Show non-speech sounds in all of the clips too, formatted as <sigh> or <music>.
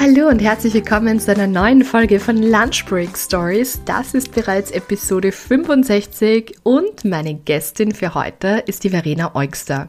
Hallo und herzlich willkommen zu einer neuen Folge von Lunch Break Stories. Das ist bereits Episode 65 und meine Gästin für heute ist die Verena Eugster.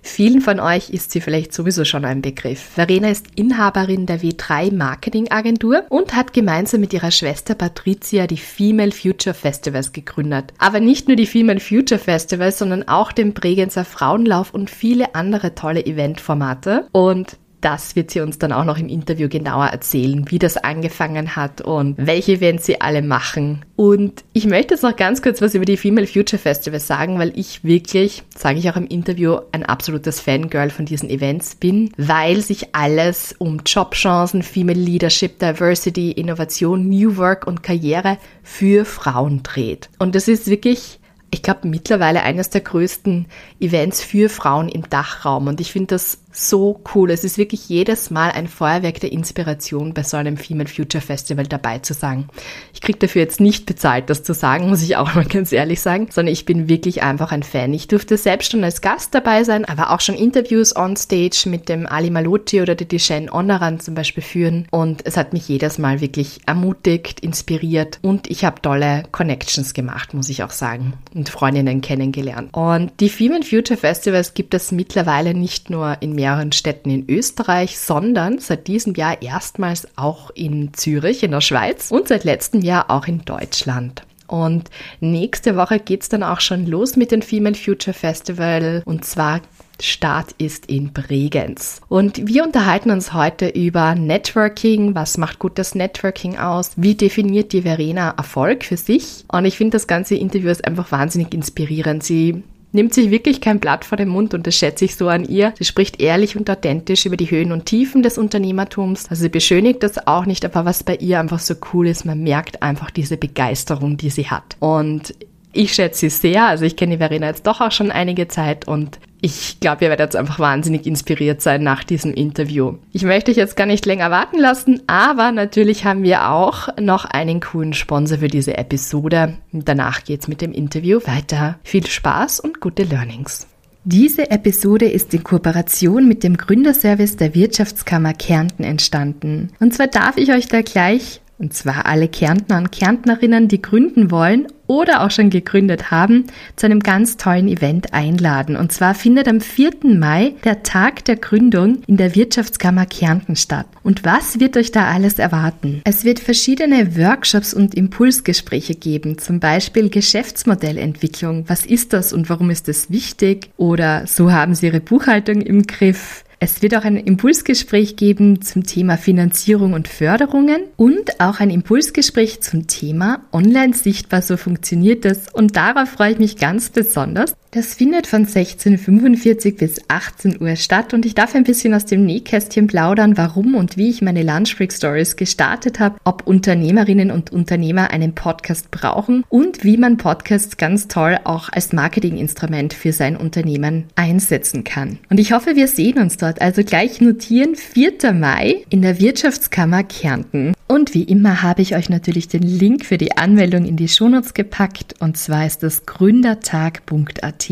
Vielen von euch ist sie vielleicht sowieso schon ein Begriff. Verena ist Inhaberin der W3 Marketing Agentur und hat gemeinsam mit ihrer Schwester Patricia die Female Future Festivals gegründet. Aber nicht nur die Female Future Festivals, sondern auch den Bregenzer Frauenlauf und viele andere tolle Eventformate. Und das wird sie uns dann auch noch im Interview genauer erzählen, wie das angefangen hat und welche Events sie alle machen. Und ich möchte jetzt noch ganz kurz was über die Female Future Festivals sagen, weil ich wirklich, sage ich auch im Interview, ein absolutes Fangirl von diesen Events bin, weil sich alles um Jobchancen, Female Leadership, Diversity, Innovation, New Work und Karriere für Frauen dreht. Und das ist wirklich ich glaube, mittlerweile eines der größten Events für Frauen im Dachraum. Und ich finde das so cool. Es ist wirklich jedes Mal ein Feuerwerk der Inspiration, bei so einem Female Future Festival dabei zu sein. Ich kriege dafür jetzt nicht bezahlt, das zu sagen, muss ich auch mal ganz ehrlich sagen, sondern ich bin wirklich einfach ein Fan. Ich durfte selbst schon als Gast dabei sein, aber auch schon Interviews on stage mit dem Ali Maloti oder der Dishen Onaran zum Beispiel führen. Und es hat mich jedes Mal wirklich ermutigt, inspiriert und ich habe tolle Connections gemacht, muss ich auch sagen, und Freundinnen kennengelernt. Und die Female Future Festivals gibt es mittlerweile nicht nur in mehr mehreren Städten in Österreich, sondern seit diesem Jahr erstmals auch in Zürich in der Schweiz und seit letztem Jahr auch in Deutschland. Und nächste Woche geht es dann auch schon los mit dem Female Future Festival und zwar Start ist in Bregenz. Und wir unterhalten uns heute über Networking. Was macht gutes Networking aus? Wie definiert die Verena Erfolg für sich? Und ich finde das ganze Interview ist einfach wahnsinnig inspirierend. Sie nimmt sich wirklich kein Blatt vor den Mund und das schätze ich so an ihr. Sie spricht ehrlich und authentisch über die Höhen und Tiefen des Unternehmertums. Also sie beschönigt das auch nicht, aber was bei ihr einfach so cool ist, man merkt einfach diese Begeisterung, die sie hat. Und ich schätze sie sehr. Also ich kenne die Verena jetzt doch auch schon einige Zeit und ich glaube, ihr werdet jetzt einfach wahnsinnig inspiriert sein nach diesem Interview. Ich möchte euch jetzt gar nicht länger warten lassen, aber natürlich haben wir auch noch einen coolen Sponsor für diese Episode. Danach geht's mit dem Interview weiter. Viel Spaß und gute Learnings. Diese Episode ist in Kooperation mit dem Gründerservice der Wirtschaftskammer Kärnten entstanden. Und zwar darf ich euch da gleich und zwar alle Kärntner und Kärntnerinnen, die gründen wollen oder auch schon gegründet haben, zu einem ganz tollen Event einladen. Und zwar findet am 4. Mai der Tag der Gründung in der Wirtschaftskammer Kärnten statt. Und was wird euch da alles erwarten? Es wird verschiedene Workshops und Impulsgespräche geben, zum Beispiel Geschäftsmodellentwicklung. Was ist das und warum ist es wichtig? Oder so haben Sie Ihre Buchhaltung im Griff. Es wird auch ein Impulsgespräch geben zum Thema Finanzierung und Förderungen und auch ein Impulsgespräch zum Thema Online sichtbar, so funktioniert das. Und darauf freue ich mich ganz besonders. Das findet von 16.45 bis 18 Uhr statt und ich darf ein bisschen aus dem Nähkästchen plaudern, warum und wie ich meine Lunchbreak Stories gestartet habe, ob Unternehmerinnen und Unternehmer einen Podcast brauchen und wie man Podcasts ganz toll auch als Marketinginstrument für sein Unternehmen einsetzen kann. Und ich hoffe, wir sehen uns dort. Also gleich notieren, 4. Mai in der Wirtschaftskammer Kärnten. Und wie immer habe ich euch natürlich den Link für die Anmeldung in die Shownotes gepackt und zwar ist das gründertag.at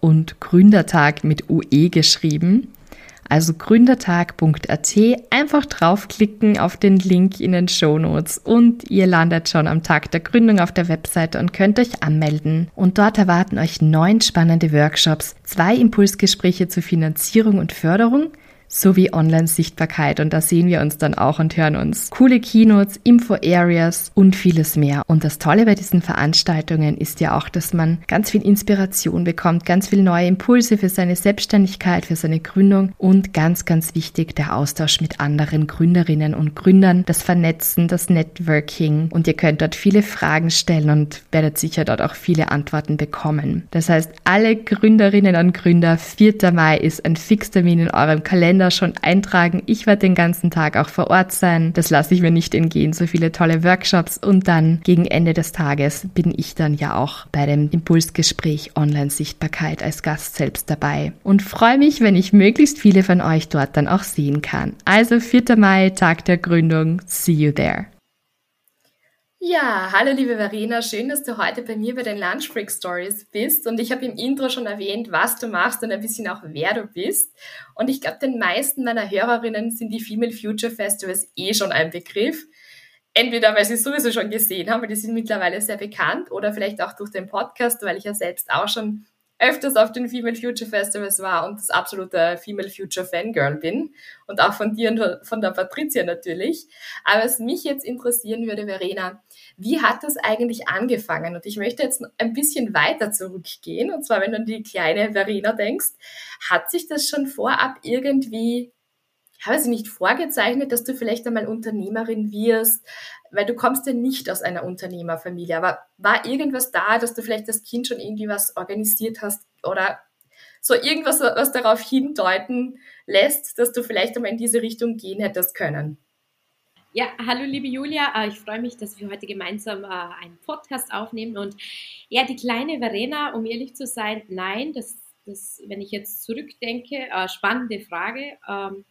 und Gründertag mit UE geschrieben. Also gründertag.at, einfach draufklicken auf den Link in den Shownotes und ihr landet schon am Tag der Gründung auf der Webseite und könnt euch anmelden. Und dort erwarten euch neun spannende Workshops, zwei Impulsgespräche zur Finanzierung und Förderung, sowie Online-Sichtbarkeit. Und da sehen wir uns dann auch und hören uns. Coole Keynotes, Info-Areas und vieles mehr. Und das Tolle bei diesen Veranstaltungen ist ja auch, dass man ganz viel Inspiration bekommt, ganz viel neue Impulse für seine Selbstständigkeit, für seine Gründung und ganz, ganz wichtig der Austausch mit anderen Gründerinnen und Gründern, das Vernetzen, das Networking. Und ihr könnt dort viele Fragen stellen und werdet sicher dort auch viele Antworten bekommen. Das heißt, alle Gründerinnen und Gründer, 4. Mai ist ein Fixtermin in eurem Kalender Kalender schon eintragen. Ich werde den ganzen Tag auch vor Ort sein. Das lasse ich mir nicht entgehen. So viele tolle Workshops. Und dann gegen Ende des Tages bin ich dann ja auch bei dem Impulsgespräch Online-Sichtbarkeit als Gast selbst dabei. Und freue mich, wenn ich möglichst viele von euch dort dann auch sehen kann. Also 4. Mai, Tag der Gründung. See you there. Ja, hallo liebe Verena, schön, dass du heute bei mir bei den Lunch Break Stories bist. Und ich habe im Intro schon erwähnt, was du machst und ein bisschen auch wer du bist. Und ich glaube, den meisten meiner Hörerinnen sind die Female Future Festivals eh schon ein Begriff. Entweder weil sie es sowieso schon gesehen haben, weil die sind mittlerweile sehr bekannt, oder vielleicht auch durch den Podcast, weil ich ja selbst auch schon öfters auf den Female Future Festivals war und das absolute Female Future Fangirl bin und auch von dir und von der Patricia natürlich. Aber was mich jetzt interessieren würde, Verena, wie hat das eigentlich angefangen? Und ich möchte jetzt ein bisschen weiter zurückgehen. Und zwar, wenn du an die kleine Verena denkst, hat sich das schon vorab irgendwie habe sie nicht vorgezeichnet, dass du vielleicht einmal Unternehmerin wirst, weil du kommst ja nicht aus einer Unternehmerfamilie. Aber war irgendwas da, dass du vielleicht das Kind schon irgendwie was organisiert hast oder so irgendwas, was darauf hindeuten lässt, dass du vielleicht einmal in diese Richtung gehen hättest können? Ja, hallo liebe Julia, äh, ich freue mich, dass wir heute gemeinsam äh, einen Podcast aufnehmen. Und ja, die kleine Verena, um ehrlich zu sein, nein, das, das wenn ich jetzt zurückdenke, äh, spannende Frage. Ähm,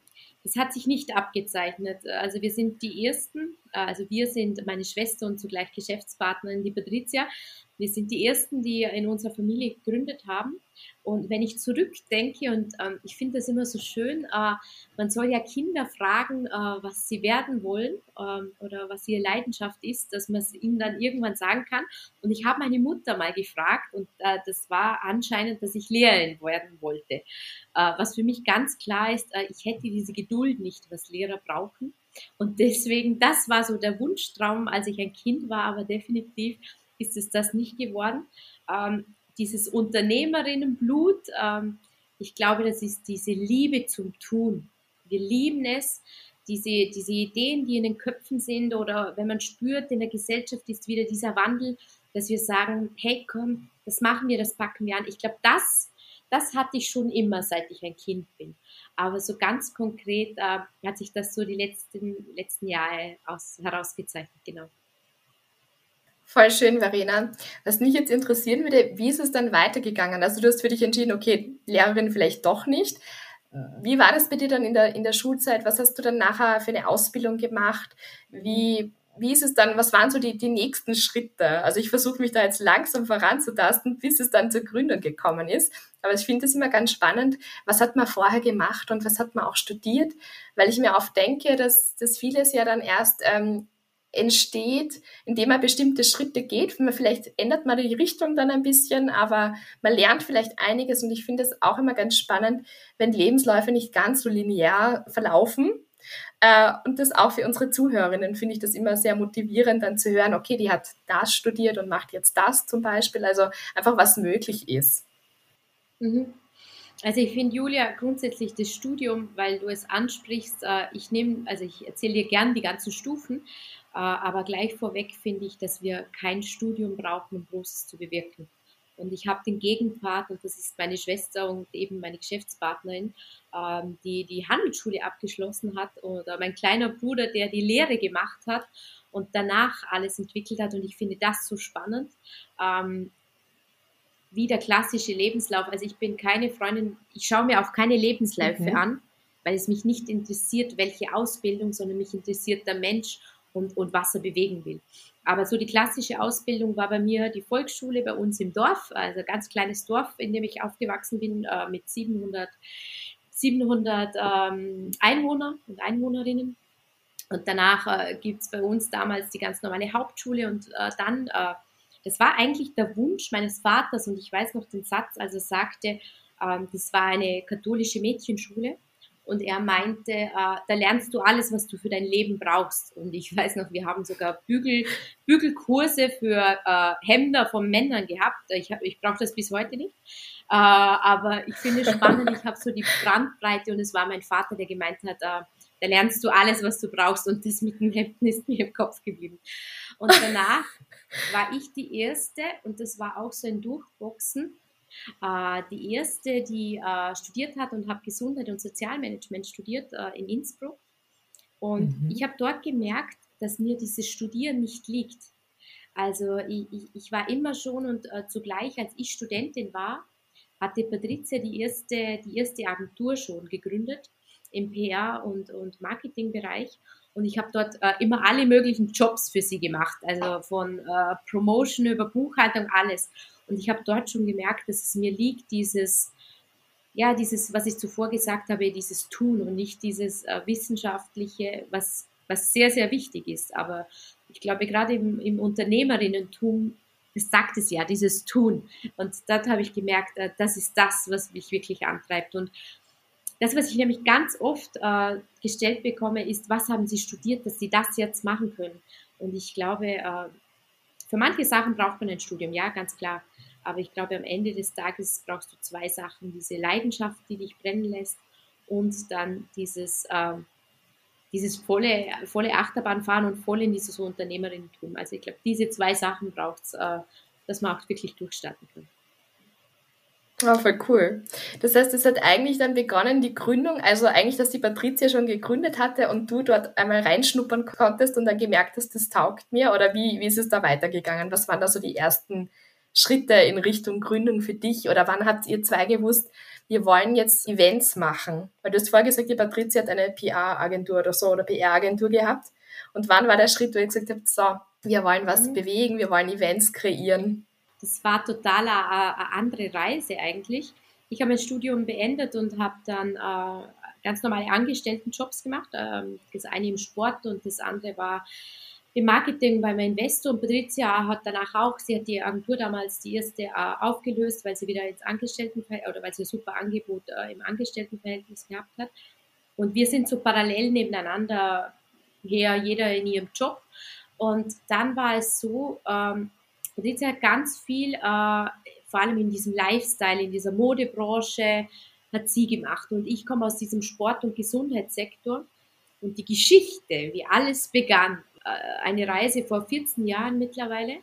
das hat sich nicht abgezeichnet. Also wir sind die Ersten, also wir sind meine Schwester und zugleich Geschäftspartnerin, die Patricia. Wir sind die Ersten, die in unserer Familie gegründet haben. Und wenn ich zurückdenke, und ähm, ich finde das immer so schön, äh, man soll ja Kinder fragen, äh, was sie werden wollen ähm, oder was ihre Leidenschaft ist, dass man es ihnen dann irgendwann sagen kann. Und ich habe meine Mutter mal gefragt und äh, das war anscheinend, dass ich Lehrerin werden wollte. Äh, was für mich ganz klar ist, äh, ich hätte diese Geduld nicht, was Lehrer brauchen. Und deswegen, das war so der Wunschtraum, als ich ein Kind war, aber definitiv ist es das nicht geworden. Ähm, dieses Unternehmerinnenblut, ähm, ich glaube, das ist diese Liebe zum Tun. Wir lieben es, diese, diese Ideen, die in den Köpfen sind oder wenn man spürt, in der Gesellschaft ist wieder dieser Wandel, dass wir sagen, hey komm, das machen wir, das packen wir an. Ich glaube, das, das hatte ich schon immer, seit ich ein Kind bin. Aber so ganz konkret äh, hat sich das so die letzten, letzten Jahre aus, herausgezeichnet, genau. Voll schön, Verena. Was mich jetzt interessieren würde, wie ist es dann weitergegangen? Also du hast für dich entschieden, okay, Lehrerin vielleicht doch nicht. Wie war das bei dir dann in der, in der Schulzeit? Was hast du dann nachher für eine Ausbildung gemacht? Wie, wie ist es dann, was waren so die, die nächsten Schritte? Also ich versuche mich da jetzt langsam voranzutasten, bis es dann zur Gründung gekommen ist. Aber ich finde es immer ganz spannend, was hat man vorher gemacht und was hat man auch studiert, weil ich mir oft denke, dass, dass vieles ja dann erst ähm, entsteht, indem man bestimmte Schritte geht. Vielleicht ändert man die Richtung dann ein bisschen, aber man lernt vielleicht einiges und ich finde es auch immer ganz spannend, wenn Lebensläufe nicht ganz so linear verlaufen. Äh, und das auch für unsere Zuhörerinnen finde ich das immer sehr motivierend, dann zu hören, okay, die hat das studiert und macht jetzt das zum Beispiel. Also einfach, was möglich ist. Mhm. Also ich finde, Julia, grundsätzlich das Studium, weil du es ansprichst, äh, ich nehme, also ich erzähle dir gern die ganzen Stufen, aber gleich vorweg finde ich, dass wir kein Studium brauchen, um Großes zu bewirken. Und ich habe den Gegenpart, und das ist meine Schwester und eben meine Geschäftspartnerin, ähm, die die Handelsschule abgeschlossen hat, oder mein kleiner Bruder, der die Lehre gemacht hat und danach alles entwickelt hat. Und ich finde das so spannend, ähm, wie der klassische Lebenslauf. Also ich bin keine Freundin, ich schaue mir auch keine Lebensläufe mhm. an, weil es mich nicht interessiert, welche Ausbildung, sondern mich interessiert der Mensch und, und was er bewegen will. Aber so die klassische Ausbildung war bei mir die Volksschule bei uns im Dorf, also ein ganz kleines Dorf, in dem ich aufgewachsen bin, äh, mit 700, 700 ähm, Einwohner und Einwohnerinnen. Und danach äh, gibt es bei uns damals die ganz normale Hauptschule und äh, dann, äh, das war eigentlich der Wunsch meines Vaters und ich weiß noch den Satz, als er sagte, ähm, das war eine katholische Mädchenschule und er meinte, äh, da lernst du alles, was du für dein Leben brauchst. Und ich <laughs> weiß noch, wir haben sogar Bügel, Bügelkurse für äh, Hemder von Männern gehabt. Ich, ich brauche das bis heute nicht. Äh, aber ich finde es spannend, ich habe so die Brandbreite und es war mein Vater, der gemeint hat, äh, da lernst du alles, was du brauchst und das mit dem Hemden <laughs> ist mir im Kopf geblieben. Und danach war ich die Erste und das war auch so ein Durchboxen, die erste, die äh, studiert hat und habe Gesundheit und Sozialmanagement studiert äh, in Innsbruck. Und mhm. ich habe dort gemerkt, dass mir dieses Studieren nicht liegt. Also ich, ich, ich war immer schon und äh, zugleich, als ich Studentin war, hatte Patricia die erste, die erste Agentur schon gegründet im PR- und, und Marketingbereich. Und ich habe dort äh, immer alle möglichen Jobs für sie gemacht, also von äh, Promotion über Buchhaltung, alles. Und ich habe dort schon gemerkt, dass es mir liegt, dieses, ja, dieses, was ich zuvor gesagt habe, dieses Tun und nicht dieses äh, wissenschaftliche, was, was sehr, sehr wichtig ist. Aber ich glaube, gerade im, im Unternehmerinnentum, es sagt es ja, dieses Tun. Und dort habe ich gemerkt, äh, das ist das, was mich wirklich antreibt. Und das, was ich nämlich ganz oft äh, gestellt bekomme, ist, was haben Sie studiert, dass Sie das jetzt machen können? Und ich glaube, äh, für manche Sachen braucht man ein Studium, ja, ganz klar. Aber ich glaube, am Ende des Tages brauchst du zwei Sachen. Diese Leidenschaft, die dich brennen lässt und dann dieses, äh, dieses volle, volle Achterbahnfahren und voll in dieses Unternehmerinnentum. Also ich glaube, diese zwei Sachen braucht es, äh, dass man auch wirklich durchstarten kann. Oh, voll cool. Das heißt, es hat eigentlich dann begonnen, die Gründung, also eigentlich, dass die Patricia schon gegründet hatte und du dort einmal reinschnuppern konntest und dann gemerkt hast, das taugt mir oder wie, wie ist es da weitergegangen? Was waren da so die ersten Schritte in Richtung Gründung für dich oder wann habt ihr zwei gewusst, wir wollen jetzt Events machen? Weil du hast vorher gesagt, die Patricia hat eine PR-Agentur oder so oder PR-Agentur gehabt. Und wann war der Schritt, wo ihr gesagt habt, so, wir wollen was mhm. bewegen, wir wollen Events kreieren? das war total eine, eine andere Reise eigentlich. Ich habe mein Studium beendet und habe dann äh, ganz normale Angestelltenjobs gemacht. Ähm, das eine im Sport und das andere war im Marketing bei meinem Investor. Und Patricia hat danach auch, sie hat die Agentur damals die erste äh, aufgelöst, weil sie wieder ins Angestelltenverhältnis oder weil sie ein super Angebot äh, im Angestelltenverhältnis gehabt hat. Und wir sind so parallel nebeneinander her, jeder in ihrem Job. Und dann war es so, ähm, Patricia hat ganz viel, äh, vor allem in diesem Lifestyle, in dieser Modebranche, hat sie gemacht. Und ich komme aus diesem Sport- und Gesundheitssektor. Und die Geschichte, wie alles begann, eine Reise vor 14 Jahren mittlerweile.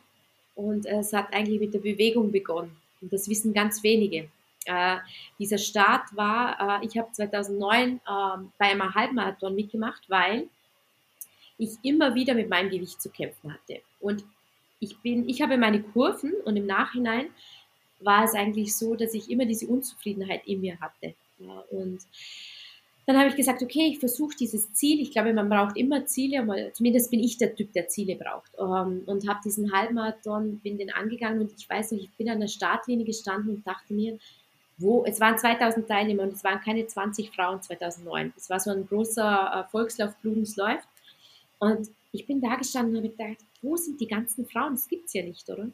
Und äh, es hat eigentlich mit der Bewegung begonnen. Und das wissen ganz wenige. Äh, dieser Start war, äh, ich habe 2009 äh, bei einem Halbmarathon mitgemacht, weil ich immer wieder mit meinem Gewicht zu kämpfen hatte. Und ich bin, ich habe meine Kurven und im Nachhinein war es eigentlich so, dass ich immer diese Unzufriedenheit in mir hatte. Ja, und dann habe ich gesagt, okay, ich versuche dieses Ziel. Ich glaube, man braucht immer Ziele, zumindest bin ich der Typ, der Ziele braucht. Ähm, und habe diesen Halbmarathon, bin den angegangen und ich weiß noch, ich bin an der Startlinie gestanden und dachte mir, wo, es waren 2000 Teilnehmer und es waren keine 20 Frauen 2009. Es war so ein großer Volkslauf, Bludens läuft. Und ich bin da gestanden und habe gedacht, wo sind die ganzen Frauen? Das gibt es ja nicht, oder?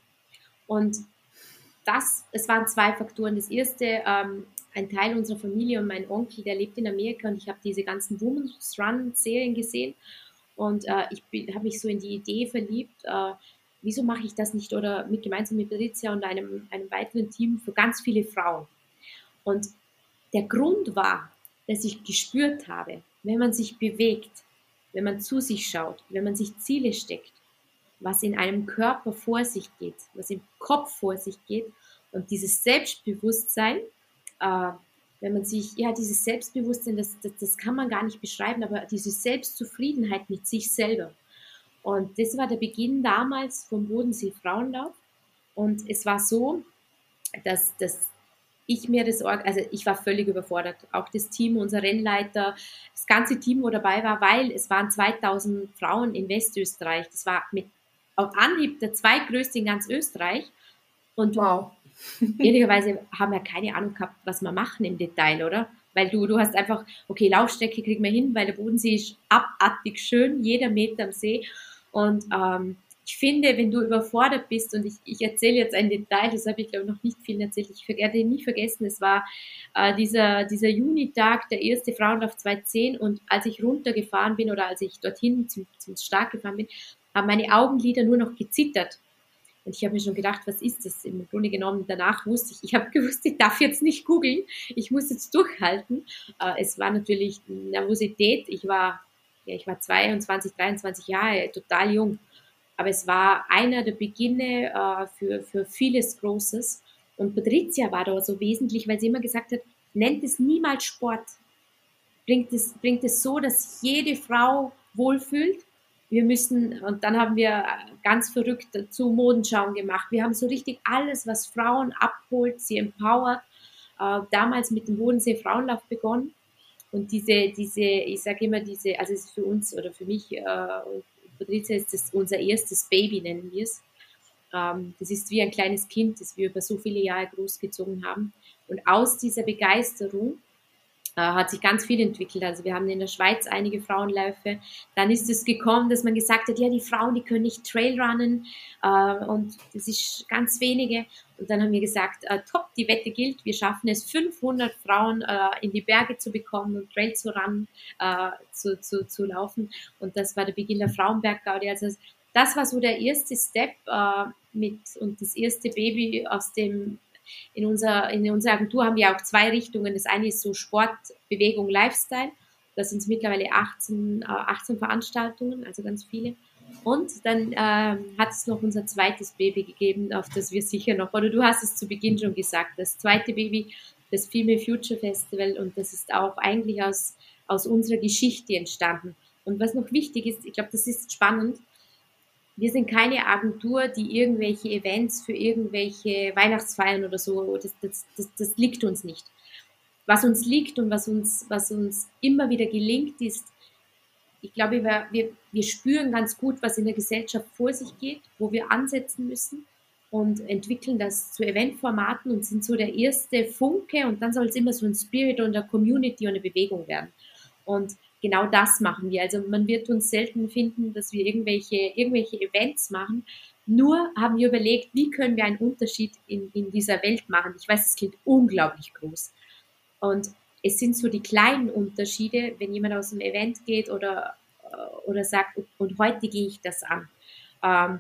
Und das, es waren zwei Faktoren. Das erste, ähm, ein Teil unserer Familie und mein Onkel, der lebt in Amerika und ich habe diese ganzen Women's Run-Serien gesehen und äh, ich habe mich so in die Idee verliebt, äh, wieso mache ich das nicht oder mit gemeinsam mit Patricia und einem, einem weiteren Team für ganz viele Frauen. Und der Grund war, dass ich gespürt habe, wenn man sich bewegt, wenn man zu sich schaut, wenn man sich Ziele steckt, was in einem Körper vor sich geht, was im Kopf vor sich geht und dieses Selbstbewusstsein, äh, wenn man sich, ja, dieses Selbstbewusstsein, das, das, das kann man gar nicht beschreiben, aber diese Selbstzufriedenheit mit sich selber. Und das war der Beginn damals vom Bodensee Frauenlauf. Und es war so, dass, dass ich mir das, also ich war völlig überfordert. Auch das Team, unser Rennleiter, das ganze Team, wo dabei war, weil es waren 2000 Frauen in Westösterreich. Das war mit auf Anhieb der zweitgrößte in ganz Österreich. Und wow. <laughs> ehrlicherweise haben wir keine Ahnung gehabt, was wir machen im Detail, oder? Weil du, du hast einfach, okay, Laufstrecke kriegen wir hin, weil der Bodensee ist abartig schön, jeder Meter am See. Und ähm, ich finde, wenn du überfordert bist, und ich, ich erzähle jetzt ein Detail, das habe ich glaube noch nicht vielen erzählt, ich werde ihn nie vergessen, es war äh, dieser, dieser Junitag, der erste Frauenlauf 2010 und als ich runtergefahren bin oder als ich dorthin zum, zum Start gefahren bin, haben meine Augenlider nur noch gezittert. Und ich habe mir schon gedacht, was ist das? Im Grunde genommen, danach wusste ich, ich habe <laughs> gewusst, ich darf jetzt nicht googeln, ich muss jetzt durchhalten. Äh, es war natürlich Nervosität, ich war, ja, ich war 22, 23 Jahre, total jung. Aber es war einer der Beginne äh, für, für vieles Großes. Und Patricia war da so wesentlich, weil sie immer gesagt hat, nennt es niemals Sport. Bringt es, bringt es so, dass jede Frau wohlfühlt. Wir müssen, und dann haben wir ganz verrückt zu Modenschauen gemacht. Wir haben so richtig alles, was Frauen abholt, sie empowert. Äh, damals mit dem Bodensee Frauenlauf begonnen. Und diese, diese, ich sage immer, diese, also es ist für uns oder für mich äh, Patrizia ist das unser erstes Baby, nennen wir es. Ähm, das ist wie ein kleines Kind, das wir über so viele Jahre großgezogen haben. Und aus dieser Begeisterung äh, hat sich ganz viel entwickelt. Also wir haben in der Schweiz einige Frauenläufe. Dann ist es gekommen, dass man gesagt hat, ja, die Frauen, die können nicht Trailrunnen äh, und das ist ganz wenige. Und dann haben wir gesagt, äh, top, die Wette gilt, wir schaffen es, 500 Frauen äh, in die Berge zu bekommen und Trail zu, ran, äh, zu, zu, zu laufen. Und das war der Beginn der Frauenberg-Gaudi. Also das war so der erste Step äh, mit und das erste Baby aus dem in, unser, in unserer Agentur haben wir auch zwei Richtungen. Das eine ist so Sport, Bewegung, Lifestyle. Da sind mittlerweile 18, 18 äh, Veranstaltungen, also ganz viele. Und dann ähm, hat es noch unser zweites Baby gegeben, auf das wir sicher noch, oder du hast es zu Beginn schon gesagt, das zweite Baby, das Female Future Festival und das ist auch eigentlich aus, aus unserer Geschichte entstanden. Und was noch wichtig ist, ich glaube, das ist spannend, wir sind keine Agentur, die irgendwelche Events für irgendwelche Weihnachtsfeiern oder so, das, das, das, das liegt uns nicht. Was uns liegt und was uns, was uns immer wieder gelingt, ist, ich glaube, wir, wir, wir spüren ganz gut, was in der Gesellschaft vor sich geht, wo wir ansetzen müssen und entwickeln das zu Eventformaten und sind so der erste Funke und dann soll es immer so ein Spirit und eine Community und eine Bewegung werden. Und genau das machen wir. Also man wird uns selten finden, dass wir irgendwelche, irgendwelche Events machen. Nur haben wir überlegt, wie können wir einen Unterschied in, in dieser Welt machen. Ich weiß, es klingt unglaublich groß. Und es sind so die kleinen Unterschiede, wenn jemand aus dem Event geht oder, äh, oder sagt, und heute gehe ich das an. Ähm,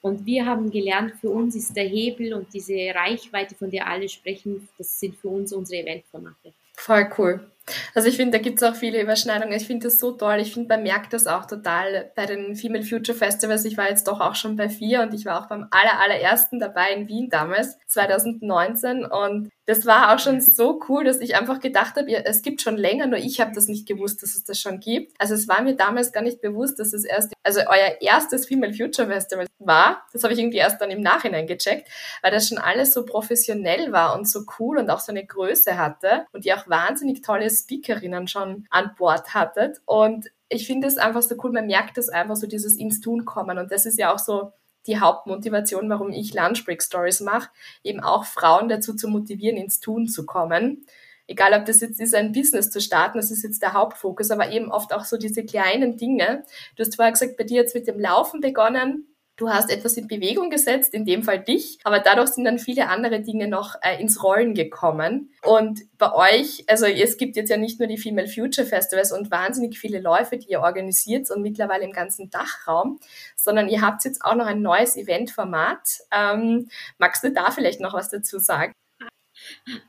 und wir haben gelernt, für uns ist der Hebel und diese Reichweite, von der alle sprechen, das sind für uns unsere Eventformate. Voll cool. Also ich finde, da gibt es auch viele Überschneidungen. Ich finde das so toll. Ich finde, man merkt das auch total bei den Female Future Festivals. Ich war jetzt doch auch schon bei vier und ich war auch beim aller, allerersten dabei in Wien damals, 2019. Und das war auch schon so cool, dass ich einfach gedacht habe, es gibt schon länger, nur ich habe das nicht gewusst, dass es das schon gibt. Also es war mir damals gar nicht bewusst, dass es erst, also euer erstes Female Future Festival war. Das habe ich irgendwie erst dann im Nachhinein gecheckt, weil das schon alles so professionell war und so cool und auch so eine Größe hatte und ihr auch wahnsinnig tolle Speakerinnen schon an Bord hattet. Und ich finde es einfach so cool, man merkt das einfach so, dieses ins Tun kommen. Und das ist ja auch so die Hauptmotivation, warum ich Lunchbreak Stories mache, eben auch Frauen dazu zu motivieren, ins Tun zu kommen. Egal, ob das jetzt ist, ein Business zu starten, das ist jetzt der Hauptfokus, aber eben oft auch so diese kleinen Dinge. Du hast vorher gesagt, bei dir jetzt mit dem Laufen begonnen, du hast etwas in Bewegung gesetzt, in dem Fall dich, aber dadurch sind dann viele andere Dinge noch äh, ins Rollen gekommen. Und bei euch, also es gibt jetzt ja nicht nur die Female Future Festivals und wahnsinnig viele Läufe, die ihr organisiert und mittlerweile im ganzen Dachraum, sondern ihr habt jetzt auch noch ein neues Eventformat. Ähm, magst du da vielleicht noch was dazu sagen?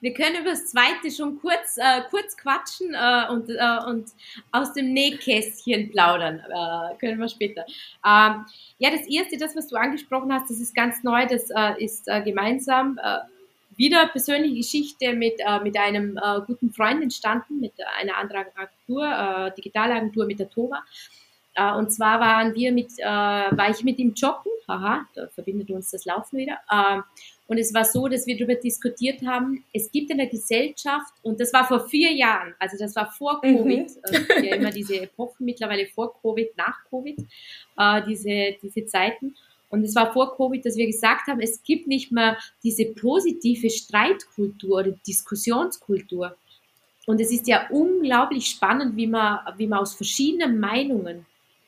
Wir können über das zweite schon kurz, äh, kurz quatschen äh, und, äh, und aus dem Nähkästchen plaudern. Äh, können wir später. Ähm, ja, das erste, das, was du angesprochen hast, das ist ganz neu, das äh, ist äh, gemeinsam wieder persönliche Geschichte mit, mit einem guten Freund entstanden, mit einer anderen Agentur, Digitalagentur mit der Tova. und zwar waren wir mit, war ich mit ihm joggen, haha, da verbindet uns das Laufen wieder. Ähm, und es war so, dass wir darüber diskutiert haben, es gibt in der Gesellschaft, und das war vor vier Jahren, also das war vor mhm. Covid, mhm. ja immer diese Epochen, mittlerweile vor Covid, nach Covid, äh, diese, diese Zeiten. Und es war vor Covid, dass wir gesagt haben, es gibt nicht mehr diese positive Streitkultur oder Diskussionskultur. Und es ist ja unglaublich spannend, wie man, wie man aus verschiedenen Meinungen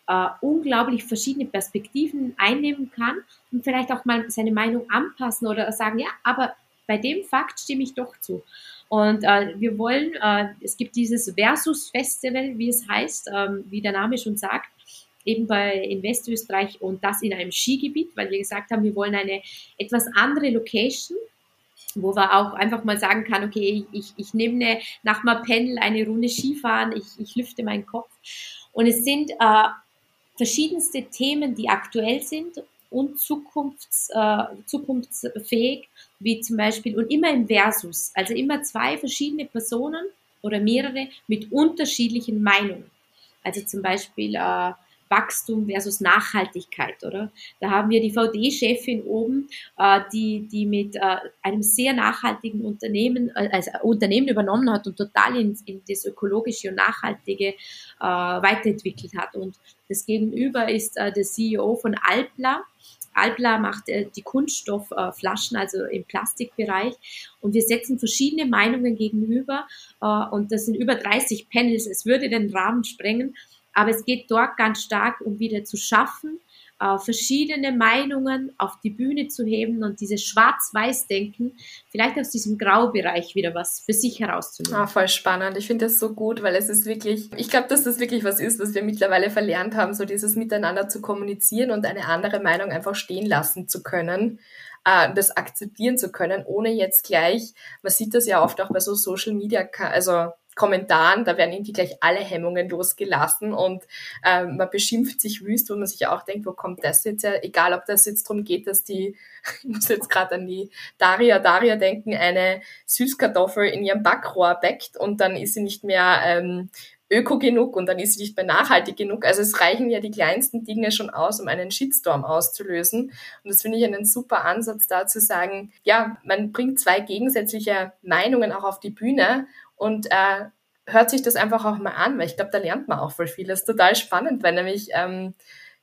äh, unglaublich verschiedene Perspektiven einnehmen kann und vielleicht auch mal seine Meinung anpassen oder sagen, ja, aber bei dem Fakt stimme ich doch zu. Und äh, wir wollen, äh, es gibt dieses Versus Festival, wie es heißt, ähm, wie der Name schon sagt, eben bei in Westösterreich und das in einem Skigebiet, weil wir gesagt haben, wir wollen eine etwas andere Location, wo man auch einfach mal sagen kann, okay, ich, ich nehme eine, nach Mapendel eine Runde Skifahren, ich, ich lüfte meinen Kopf. Und es sind äh, verschiedenste Themen, die aktuell sind und zukunfts, äh, zukunftsfähig, wie zum Beispiel, und immer im Versus, also immer zwei verschiedene Personen oder mehrere mit unterschiedlichen Meinungen. Also zum Beispiel äh, Wachstum versus Nachhaltigkeit, oder? Da haben wir die VD-Chefin oben, äh, die, die mit äh, einem sehr nachhaltigen Unternehmen, äh, also Unternehmen übernommen hat und total in, in das ökologische und nachhaltige äh, weiterentwickelt hat. Und das Gegenüber ist äh, der CEO von Alpla. Alpla macht äh, die Kunststoffflaschen, also im Plastikbereich. Und wir setzen verschiedene Meinungen gegenüber. Und das sind über 30 Panels. Es würde den Rahmen sprengen. Aber es geht dort ganz stark um wieder zu schaffen, äh, verschiedene Meinungen auf die Bühne zu heben und dieses Schwarz-Weiß-Denken vielleicht aus diesem Graubereich wieder was für sich herauszunehmen. Ah, voll spannend. Ich finde das so gut, weil es ist wirklich, ich glaube, dass das wirklich was ist, was wir mittlerweile verlernt haben, so dieses Miteinander zu kommunizieren und eine andere Meinung einfach stehen lassen zu können äh, das akzeptieren zu können, ohne jetzt gleich, man sieht das ja oft auch bei so Social Media, also Kommentaren, da werden irgendwie gleich alle Hemmungen losgelassen und ähm, man beschimpft sich wüst, wo man sich auch denkt, wo kommt das jetzt her? Egal, ob das jetzt darum geht, dass die, <laughs> ich muss jetzt gerade an die Daria Daria denken, eine Süßkartoffel in ihrem Backrohr backt und dann ist sie nicht mehr ähm, öko genug und dann ist sie nicht mehr nachhaltig genug. Also es reichen ja die kleinsten Dinge schon aus, um einen Shitstorm auszulösen. Und das finde ich einen super Ansatz da zu sagen, ja, man bringt zwei gegensätzliche Meinungen auch auf die Bühne und äh, hört sich das einfach auch mal an, weil ich glaube, da lernt man auch voll viel. Das ist total spannend, weil nämlich ähm,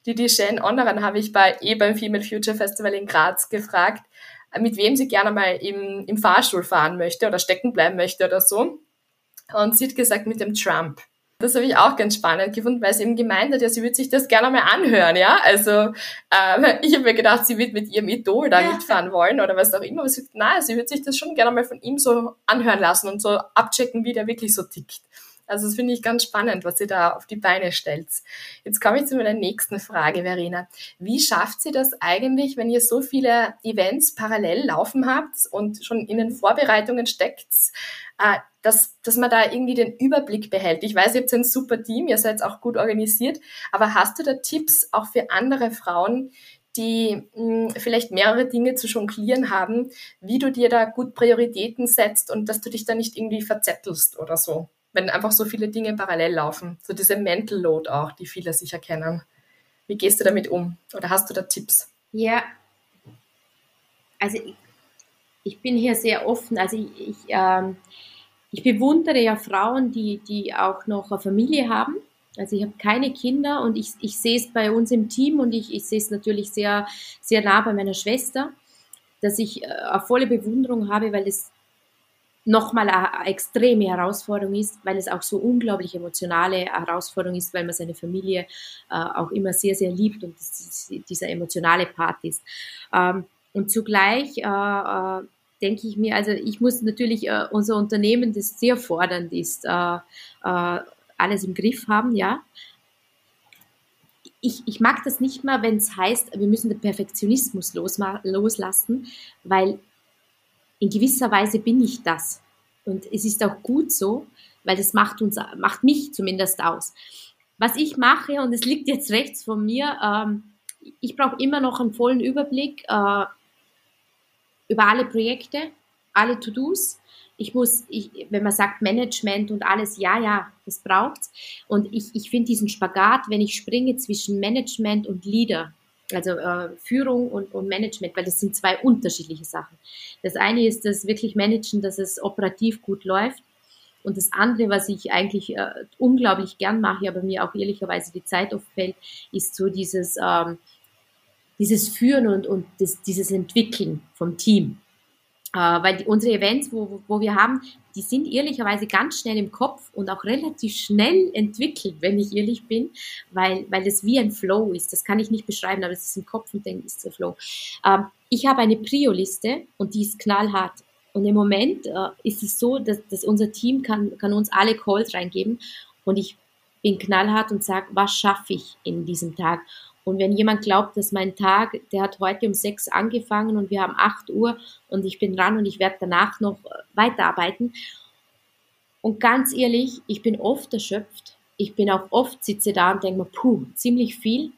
die, die Shane Onneran habe ich bei eh beim Female Future Festival in Graz gefragt, mit wem sie gerne mal im, im Fahrstuhl fahren möchte oder stecken bleiben möchte oder so. Und sie hat gesagt, mit dem Trump. Das habe ich auch ganz spannend gefunden, weil sie eben gemeint hat, ja, sie würde sich das gerne mal anhören, ja. Also ähm, <laughs> ich habe mir gedacht, sie wird mit ihrem Idol da ja. mitfahren wollen oder was auch immer. Aber sie nein, sie würde sich das schon gerne mal von ihm so anhören lassen und so abchecken, wie der wirklich so tickt. Also das finde ich ganz spannend, was sie da auf die Beine stellt. Jetzt komme ich zu meiner nächsten Frage, Verena. Wie schafft sie das eigentlich, wenn ihr so viele Events parallel laufen habt und schon in den Vorbereitungen steckt? Äh, dass, dass man da irgendwie den Überblick behält. Ich weiß, ihr habt ein super Team, ihr seid auch gut organisiert, aber hast du da Tipps auch für andere Frauen, die mh, hm, vielleicht mehrere Dinge zu jonglieren haben, wie du dir da gut Prioritäten setzt und dass du dich da nicht irgendwie verzettelst oder so, wenn einfach so viele Dinge parallel laufen. So diese Mental Load auch, die viele sicher kennen. Wie gehst du damit um? Oder hast du da Tipps? Ja, also ich, ich bin hier sehr offen. Also ich, ich ähm, ich bewundere ja Frauen, die, die auch noch eine Familie haben. Also ich habe keine Kinder und ich, ich sehe es bei uns im Team und ich, ich sehe es natürlich sehr, sehr nah bei meiner Schwester, dass ich äh, eine volle Bewunderung habe, weil es nochmal eine extreme Herausforderung ist, weil es auch so unglaublich emotionale Herausforderung ist, weil man seine Familie äh, auch immer sehr, sehr liebt und das, dieser emotionale Part ist. Ähm, und zugleich äh, äh denke ich mir, also ich muss natürlich äh, unser Unternehmen, das sehr fordernd ist, äh, alles im Griff haben, ja. Ich, ich mag das nicht mal, wenn es heißt, wir müssen den Perfektionismus loslassen, weil in gewisser Weise bin ich das. Und es ist auch gut so, weil das macht uns, macht mich zumindest aus. Was ich mache, und es liegt jetzt rechts von mir, ähm, ich brauche immer noch einen vollen Überblick. Äh, über alle Projekte, alle To-Dos. Ich muss, ich, wenn man sagt Management und alles, ja, ja, das braucht's. Und ich, ich finde diesen Spagat, wenn ich springe zwischen Management und Leader, also äh, Führung und, und Management, weil das sind zwei unterschiedliche Sachen. Das eine ist das wirklich Managen, dass es operativ gut läuft. Und das andere, was ich eigentlich äh, unglaublich gern mache, aber mir auch ehrlicherweise die Zeit oft fällt, ist so dieses ähm, dieses Führen und, und das, dieses Entwickeln vom Team. Äh, weil die, unsere Events, wo, wo wir haben, die sind ehrlicherweise ganz schnell im Kopf und auch relativ schnell entwickelt, wenn ich ehrlich bin, weil, weil das wie ein Flow ist. Das kann ich nicht beschreiben, aber es ist im Kopf und dann ist der Flow. Ähm, ich habe eine Prio-Liste und die ist knallhart. Und im Moment äh, ist es so, dass, dass unser Team kann, kann uns alle Calls reingeben und ich bin knallhart und sage, was schaffe ich in diesem Tag? Und wenn jemand glaubt, dass mein Tag, der hat heute um sechs angefangen und wir haben acht Uhr und ich bin dran und ich werde danach noch weiterarbeiten. Und ganz ehrlich, ich bin oft erschöpft. Ich bin auch oft sitze da und denke mir, puh, ziemlich viel.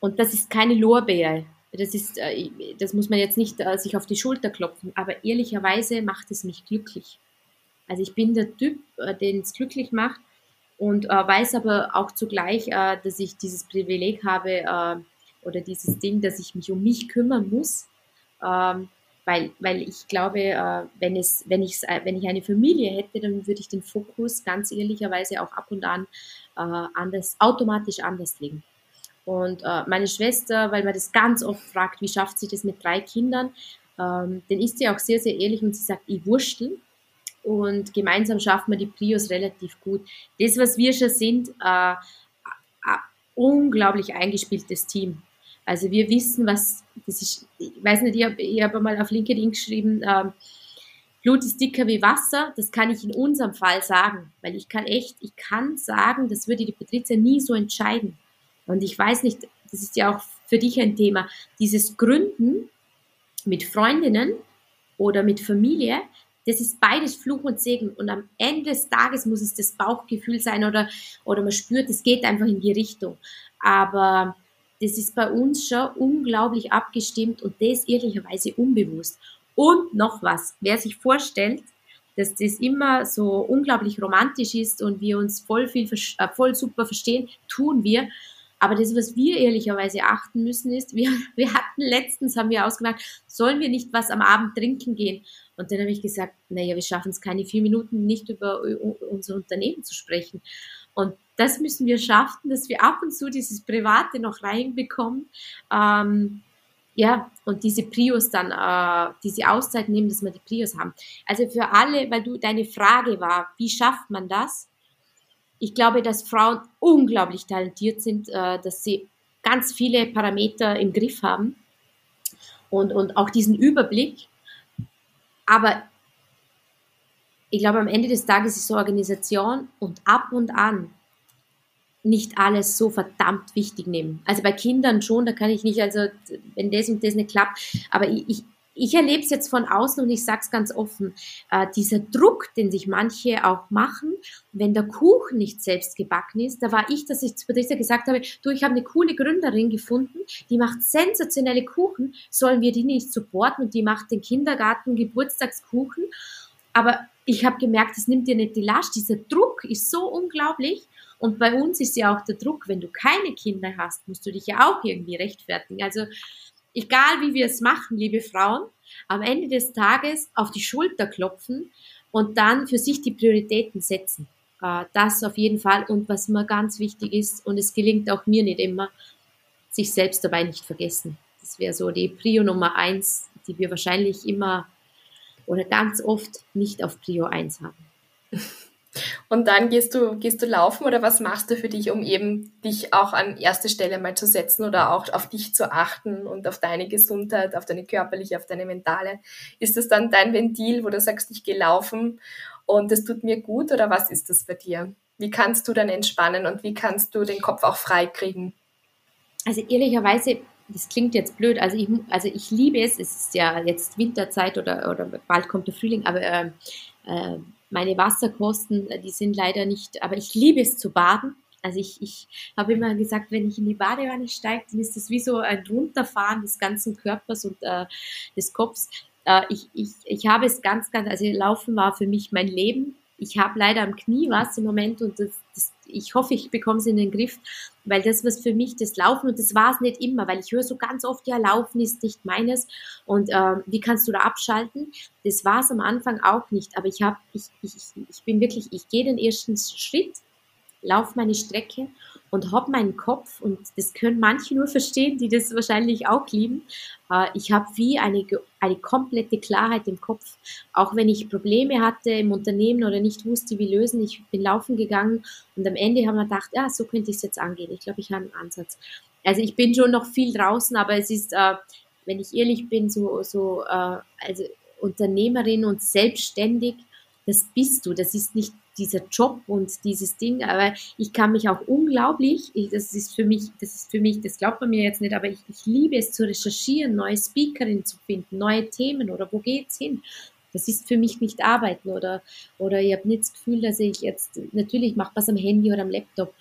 Und das ist keine Lorbeere. Das ist, äh, das muss man jetzt nicht äh, sich auf die Schulter klopfen. Aber ehrlicherweise macht es mich glücklich. Also ich bin der Typ, äh, den es glücklich macht und äh, weiß aber auch zugleich, äh, dass ich dieses Privileg habe äh, oder dieses Ding, dass ich mich um mich kümmern muss, ähm, weil, weil ich glaube, äh, wenn, es, wenn, ich, äh, wenn ich eine Familie hätte, dann würde ich den Fokus ganz ehrlicherweise auch ab und an äh, anders, automatisch anders legen. Und meine Schwester, weil man das ganz oft fragt, wie schafft sie das mit drei Kindern, ähm, dann ist sie auch sehr, sehr ehrlich und sie sagt, ich wurschtel und gemeinsam schaffen wir die Prios relativ gut. Das, was wir schon sind, äh, ein unglaublich eingespieltes Team. Also wir wissen, was das ist. Ich weiß nicht, ich habe hab mal auf LinkedIn geschrieben, ähm, Blut ist dicker wie Wasser. Das kann ich in unserem Fall sagen, weil ich kann echt, ich kann sagen, das würde die Patrizia nie so entscheiden. Und ich weiß nicht, das ist ja auch für dich ein Thema, dieses Gründen mit Freundinnen oder mit Familie, das ist beides Fluch und Segen. Und am Ende des Tages muss es das Bauchgefühl sein oder, oder man spürt, es geht einfach in die Richtung. Aber das ist bei uns schon unglaublich abgestimmt und das ehrlicherweise unbewusst. Und noch was, wer sich vorstellt, dass das immer so unglaublich romantisch ist und wir uns voll viel, äh, voll super verstehen, tun wir. Aber das, was wir ehrlicherweise achten müssen, ist, wir, <laughs> wir hatten letztens, haben wir ausgemacht, sollen wir nicht was am Abend trinken gehen? Und dann habe ich gesagt, naja, wir schaffen es keine vier Minuten, nicht über unser Unternehmen zu sprechen. Und das müssen wir schaffen, dass wir ab und zu dieses Private noch reinbekommen. Ähm, ja, und diese Prios dann, äh, diese Auszeit nehmen, dass wir die Prios haben. Also für alle, weil du deine Frage war, wie schafft man das? ich glaube, dass Frauen unglaublich talentiert sind, äh, dass sie ganz viele Parameter im Griff haben und, und auch diesen Überblick. Aber ich glaube, am Ende des Tages ist Organisation und ab und an nicht alles so verdammt wichtig nehmen. Also bei Kindern schon, da kann ich nicht, also wenn das und das nicht klappt, aber ich, ich, ich erlebe es jetzt von außen und ich sage es ganz offen, äh, dieser Druck, den sich manche auch machen, wenn der Kuchen nicht selbst gebacken ist, da war ich, dass ich zu Patricia gesagt habe, du, ich habe eine coole Gründerin gefunden, die macht sensationelle Kuchen, sollen wir die nicht supporten? Und die macht den Kindergarten Geburtstagskuchen, aber ich habe gemerkt, das nimmt dir nicht die Last, dieser Druck ist so unglaublich. Und bei uns ist ja auch der Druck, wenn du keine Kinder hast, musst du dich ja auch irgendwie rechtfertigen, also egal wie wir es machen, liebe Frauen, am Ende des Tages auf die Schulter klopfen und dann für sich die Prioritäten setzen. Äh, das auf jeden Fall. Und was mir ganz wichtig ist, und es gelingt auch mir nicht immer, sich selbst dabei nicht vergessen. Das wäre so die Prio Nummer eins, die wir wahrscheinlich immer oder ganz oft nicht auf Prio eins haben. <laughs> Und dann gehst du, gehst du laufen oder was machst du für dich, um eben dich auch an erste Stelle mal zu setzen oder auch auf dich zu achten und auf deine Gesundheit, auf deine körperliche, auf deine mentale? Ist das dann dein Ventil, wo du sagst, ich gehe laufen und es tut mir gut oder was ist das bei dir? Wie kannst du dann entspannen und wie kannst du den Kopf auch frei kriegen? Also ehrlicherweise, das klingt jetzt blöd, also ich, also ich liebe es, es ist ja jetzt Winterzeit oder, oder bald kommt der Frühling, aber äh, äh, meine Wasserkosten, äh, die sind leider nicht, aber ich liebe es zu baden. Also ich, ich habe immer gesagt, wenn ich in die Badewanne steige, dann ist das wie so ein Runterfahren des ganzen Körpers und äh, des Kopfs. Äh, ich, ich, ich habe es ganz, ganz, also Laufen war für mich mein Leben. Ich habe leider am Knie was im Moment und das, das, ich hoffe, ich bekomme es in den Griff, weil das was für mich das Laufen und das war es nicht immer, weil ich höre so ganz oft, ja, Laufen ist nicht meines und äh, wie kannst du da abschalten? Das war es am Anfang auch nicht, aber ich habe, ich, ich, ich bin wirklich, ich gehe den ersten Schritt, laufe meine Strecke und habe meinen Kopf, und das können manche nur verstehen, die das wahrscheinlich auch lieben, äh, ich habe wie eine, eine komplette Klarheit im Kopf. Auch wenn ich Probleme hatte im Unternehmen oder nicht wusste, wie lösen, ich bin laufen gegangen und am Ende haben wir gedacht, ja, so könnte ich es jetzt angehen. Ich glaube, ich habe einen Ansatz. Also ich bin schon noch viel draußen, aber es ist, äh, wenn ich ehrlich bin, so, so äh, also Unternehmerin und selbstständig, das bist du. Das ist nicht dieser Job und dieses Ding, aber ich kann mich auch unglaublich, ich, das ist für mich, das ist für mich, das glaubt man mir jetzt nicht, aber ich, ich liebe es zu recherchieren, neue Speakerinnen zu finden, neue Themen oder wo geht's hin? Das ist für mich nicht arbeiten oder, oder ich habe nicht das Gefühl, dass ich jetzt, natürlich mache was am Handy oder am Laptop,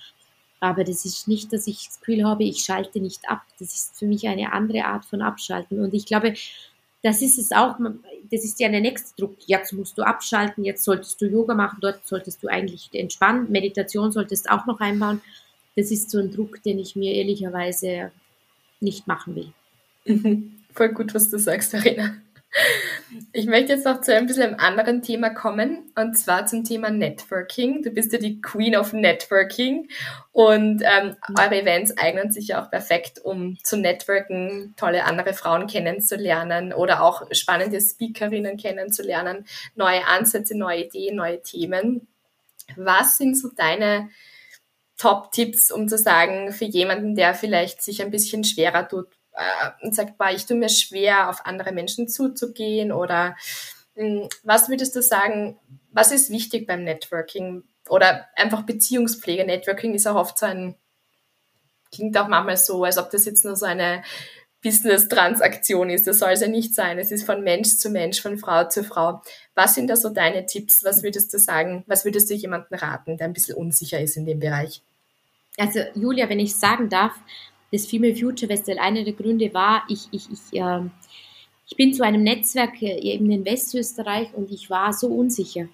aber das ist nicht, dass ich das Gefühl habe, ich schalte nicht ab. Das ist für mich eine andere Art von Abschalten. Und ich glaube, das ist es auch, das ist ja der nächste Druck. Jetzt musst du abschalten, jetzt solltest du Yoga machen, dort solltest du eigentlich entspannen, Meditation solltest auch noch einbauen. Das ist so ein Druck, den ich mir ehrlicherweise nicht machen will. <laughs> Voll gut, was du sagst, Verena. Ich möchte jetzt noch zu ein bisschen einem anderen Thema kommen, und zwar zum Thema Networking. Du bist ja die Queen of Networking und ähm, eure Events eignen sich ja auch perfekt, um zu networken, tolle andere Frauen kennenzulernen oder auch spannende Speakerinnen kennenzulernen, neue Ansätze, neue Ideen, neue Themen. Was sind so deine Top-Tipps, um zu sagen, für jemanden, der vielleicht sich ein bisschen schwerer tut äh, und sagt, boah, ich tue mir schwer, auf andere Menschen zuzugehen oder mh, hm, was würdest du sagen, was ist wichtig beim Networking oder einfach Beziehungspflege? Networking ist auch oft so ein, klingt auch manchmal so, als ob das jetzt nur so eine Business-Transaktion ist. Das soll es ja nicht sein. Es ist von Mensch zu Mensch, von Frau zu Frau. Was sind da so deine Tipps? Was würdest du sagen? Was würdest du jemandem raten, der ein bisschen unsicher ist in dem Bereich? Also Julia, wenn ich sagen darf, das Female Future Festival. Einer der Gründe war, ich, ich, ich, äh, ich bin zu einem Netzwerk äh, eben in Westösterreich und ich war so unsicher.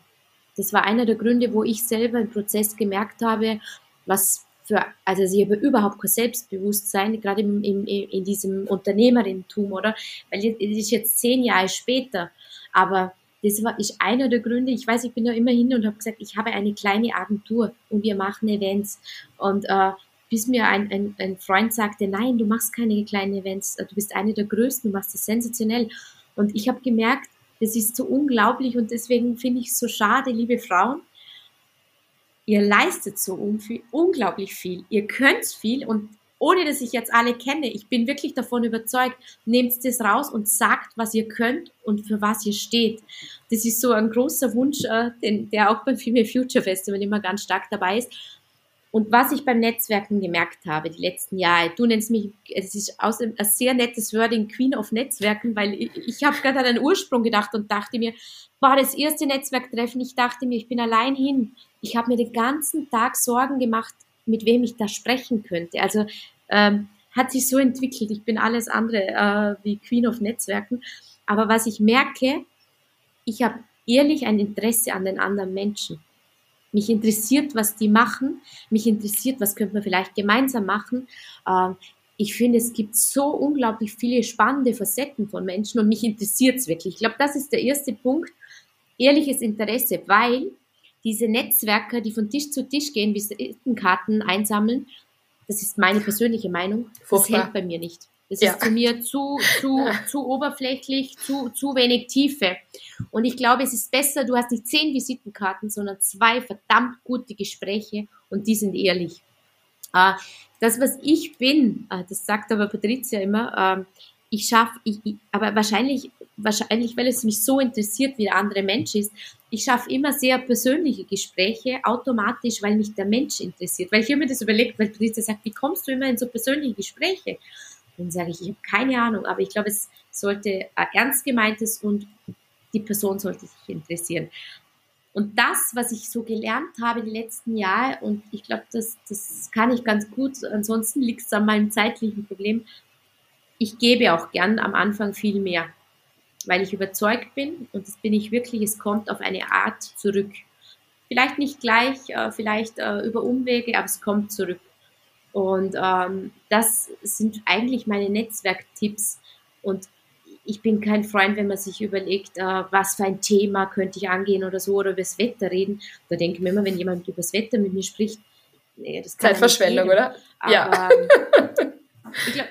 Das war einer der Gründe, wo ich selber im Prozess gemerkt habe, was für, also ich habe überhaupt kein Selbstbewusstsein, gerade im, im, in diesem Unternehmerintum, oder? Weil es ist jetzt zehn Jahre später, aber das war ist einer der Gründe. Ich weiß, ich bin da immer hin und habe gesagt, ich habe eine kleine Agentur und wir machen Events und äh, bis mir ein, ein, ein Freund sagte, nein, du machst keine kleinen Events, du bist eine der größten, du machst das sensationell. Und ich habe gemerkt, das ist so unglaublich und deswegen finde ich es so schade, liebe Frauen, ihr leistet so unglaublich viel, ihr könnt viel und ohne dass ich jetzt alle kenne, ich bin wirklich davon überzeugt, nehmt das raus und sagt, was ihr könnt und für was ihr steht. Das ist so ein großer Wunsch, äh, den, der auch beim Female Future Festival immer ganz stark dabei ist. Und was ich beim Netzwerken gemerkt habe, die letzten Jahre, du nennst mich, es ist außerdem ein sehr nettes Wording, Queen of Netzwerken, weil ich, ich habe gerade an den Ursprung gedacht und dachte mir, war das erste Netzwerktreffen, ich dachte mir, ich bin allein hin. Ich habe mir den ganzen Tag Sorgen gemacht, mit wem ich da sprechen könnte. Also ähm, hat sich so entwickelt. Ich bin alles andere äh, wie Queen of Netzwerken. Aber was ich merke, ich habe ehrlich ein Interesse an den anderen Menschen. Mich interessiert, was die machen. Mich interessiert, was könnte man vielleicht gemeinsam machen. Ähm, ich finde, es gibt so unglaublich viele spannende Facetten von Menschen und mich interessiert es wirklich. Ich glaube, das ist der erste Punkt. Ehrliches Interesse, weil diese Netzwerker, die von Tisch zu Tisch gehen, Visitenkarten einsammeln, das ist meine persönliche Meinung, das hält bei mir nicht. Das ja. ist zu mir zu, zu, <laughs> zu oberflächlich, zu, zu wenig Tiefe. Und ich glaube, es ist besser, du hast nicht zehn Visitenkarten, sondern zwei verdammt gute Gespräche und die sind ehrlich. Äh, das, was ich bin, äh, das sagt aber Patricia immer, äh, ich schaffe, aber wahrscheinlich, wahrscheinlich, weil es mich so interessiert, wie der andere Mensch ist, ich schaffe immer sehr persönliche Gespräche, automatisch, weil mich der Mensch interessiert. Weil ich immer das überlegt, weil Patricia sagt, wie kommst du immer in so persönliche Gespräche? Dann sage ich, ich habe keine Ahnung, aber ich glaube, es sollte ernst gemeintes und die Person sollte sich interessieren. Und das, was ich so gelernt habe die letzten Jahre, und ich glaube, das, das kann ich ganz gut, ansonsten liegt es an meinem zeitlichen Problem, ich gebe auch gern am Anfang viel mehr, weil ich überzeugt bin, und das bin ich wirklich, es kommt auf eine Art zurück. Vielleicht nicht gleich, äh, vielleicht äh, über Umwege, aber es kommt zurück. Und ähm, das sind eigentlich meine Netzwerktipps. Und ich bin kein Freund, wenn man sich überlegt, äh, was für ein Thema könnte ich angehen oder so oder über das Wetter reden. Da denke ich mir immer, wenn jemand über das Wetter mit mir spricht, nee, das Zeitverschwendung, oder? Aber, ja. Ähm, ich glaub,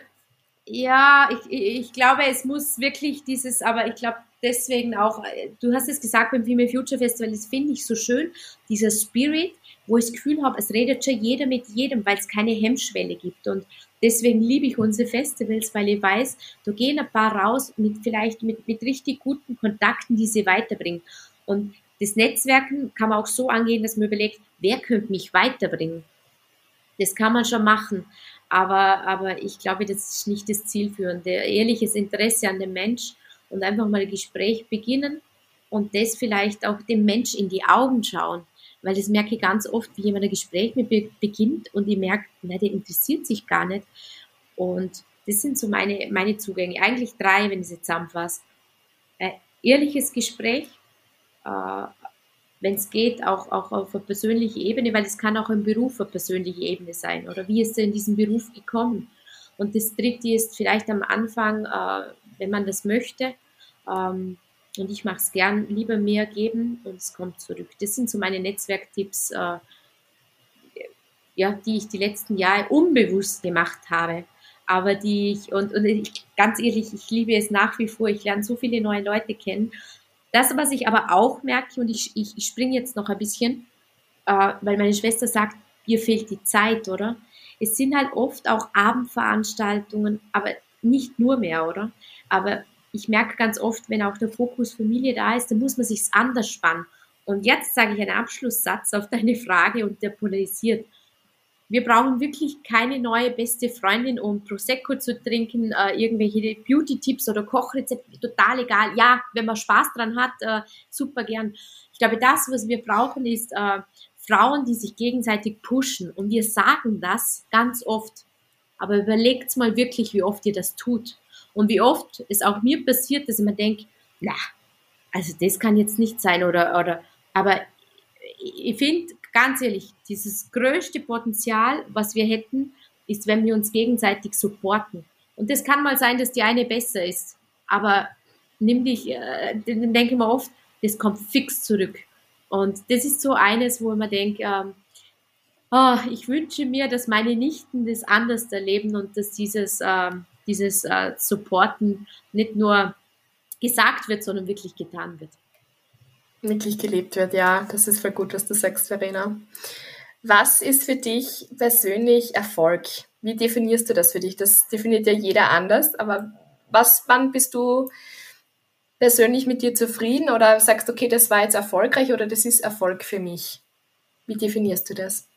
ja, ich, ich glaube, es muss wirklich dieses, aber ich glaube deswegen auch, du hast es gesagt beim Female Future Festival, das finde ich so schön, dieser Spirit, wo ich das Gefühl habe, es redet schon jeder mit jedem, weil es keine Hemmschwelle gibt. Und deswegen liebe ich unsere Festivals, weil ich weiß, da gehen ein paar raus mit vielleicht mit, mit richtig guten Kontakten, die sie weiterbringen. Und das Netzwerken kann man auch so angehen, dass man überlegt, wer könnte mich weiterbringen. Das kann man schon machen. Aber, aber ich glaube, das ist nicht das Zielführende. Ehrliches Interesse an dem Mensch und einfach mal ein Gespräch beginnen und das vielleicht auch dem Mensch in die Augen schauen. Weil das merke ich ganz oft, wie jemand ein Gespräch mit mir beginnt und ich merke, na, der interessiert sich gar nicht. Und das sind so meine, meine Zugänge. Eigentlich drei, wenn ich jetzt zusammenfasse. Ein ehrliches Gespräch, äh, wenn es geht, auch, auch auf einer persönlichen Ebene, weil es kann auch im Beruf eine persönliche Ebene sein. Oder wie ist er in diesen Beruf gekommen? Und das dritte ist vielleicht am Anfang, äh, wenn man das möchte, ähm, und ich mache es gern, lieber mehr geben und es kommt zurück. Das sind so meine Netzwerktipps, äh, ja, die ich die letzten Jahre unbewusst gemacht habe. Aber die ich, und, und ich, ganz ehrlich, ich liebe es nach wie vor. Ich lerne so viele neue Leute kennen. Das, was ich aber auch merke, und ich, ich, ich springe jetzt noch ein bisschen, äh, weil meine Schwester sagt, ihr fehlt die Zeit, oder? Es sind halt oft auch Abendveranstaltungen, aber nicht nur mehr, oder? Aber ich merke ganz oft, wenn auch der Fokus Familie da ist, dann muss man sich anders spannen. Und jetzt sage ich einen Abschlusssatz auf deine Frage und der polarisiert wir brauchen wirklich keine neue beste Freundin, um Prosecco zu trinken, äh, irgendwelche Beauty-Tipps oder Kochrezepte, total egal. Ja, wenn man Spaß dran hat, äh, super gern. Ich glaube, das, was wir brauchen, ist äh, Frauen, die sich gegenseitig pushen. Und wir sagen das ganz oft. Aber überlegt mal wirklich, wie oft ihr das tut. Und wie oft es auch mir passiert, dass man denkt, na, also das kann jetzt nicht sein oder, oder, aber ich finde, ganz ehrlich, dieses größte Potenzial, was wir hätten, ist, wenn wir uns gegenseitig supporten. Und das kann mal sein, dass die eine besser ist, aber nimm dich, äh, dann denke ich mir oft, das kommt fix zurück. Und das ist so eines, wo man denkt, ähm, oh, ich wünsche mir, dass meine Nichten das anders erleben und dass dieses, ähm, dieses äh, Supporten nicht nur gesagt wird, sondern wirklich getan wird wirklich gelebt wird. Ja, das ist voll gut, was du sagst, Verena. Was ist für dich persönlich Erfolg? Wie definierst du das für dich? Das definiert ja jeder anders, aber was, wann bist du persönlich mit dir zufrieden oder sagst, okay, das war jetzt erfolgreich oder das ist Erfolg für mich? Wie definierst du das?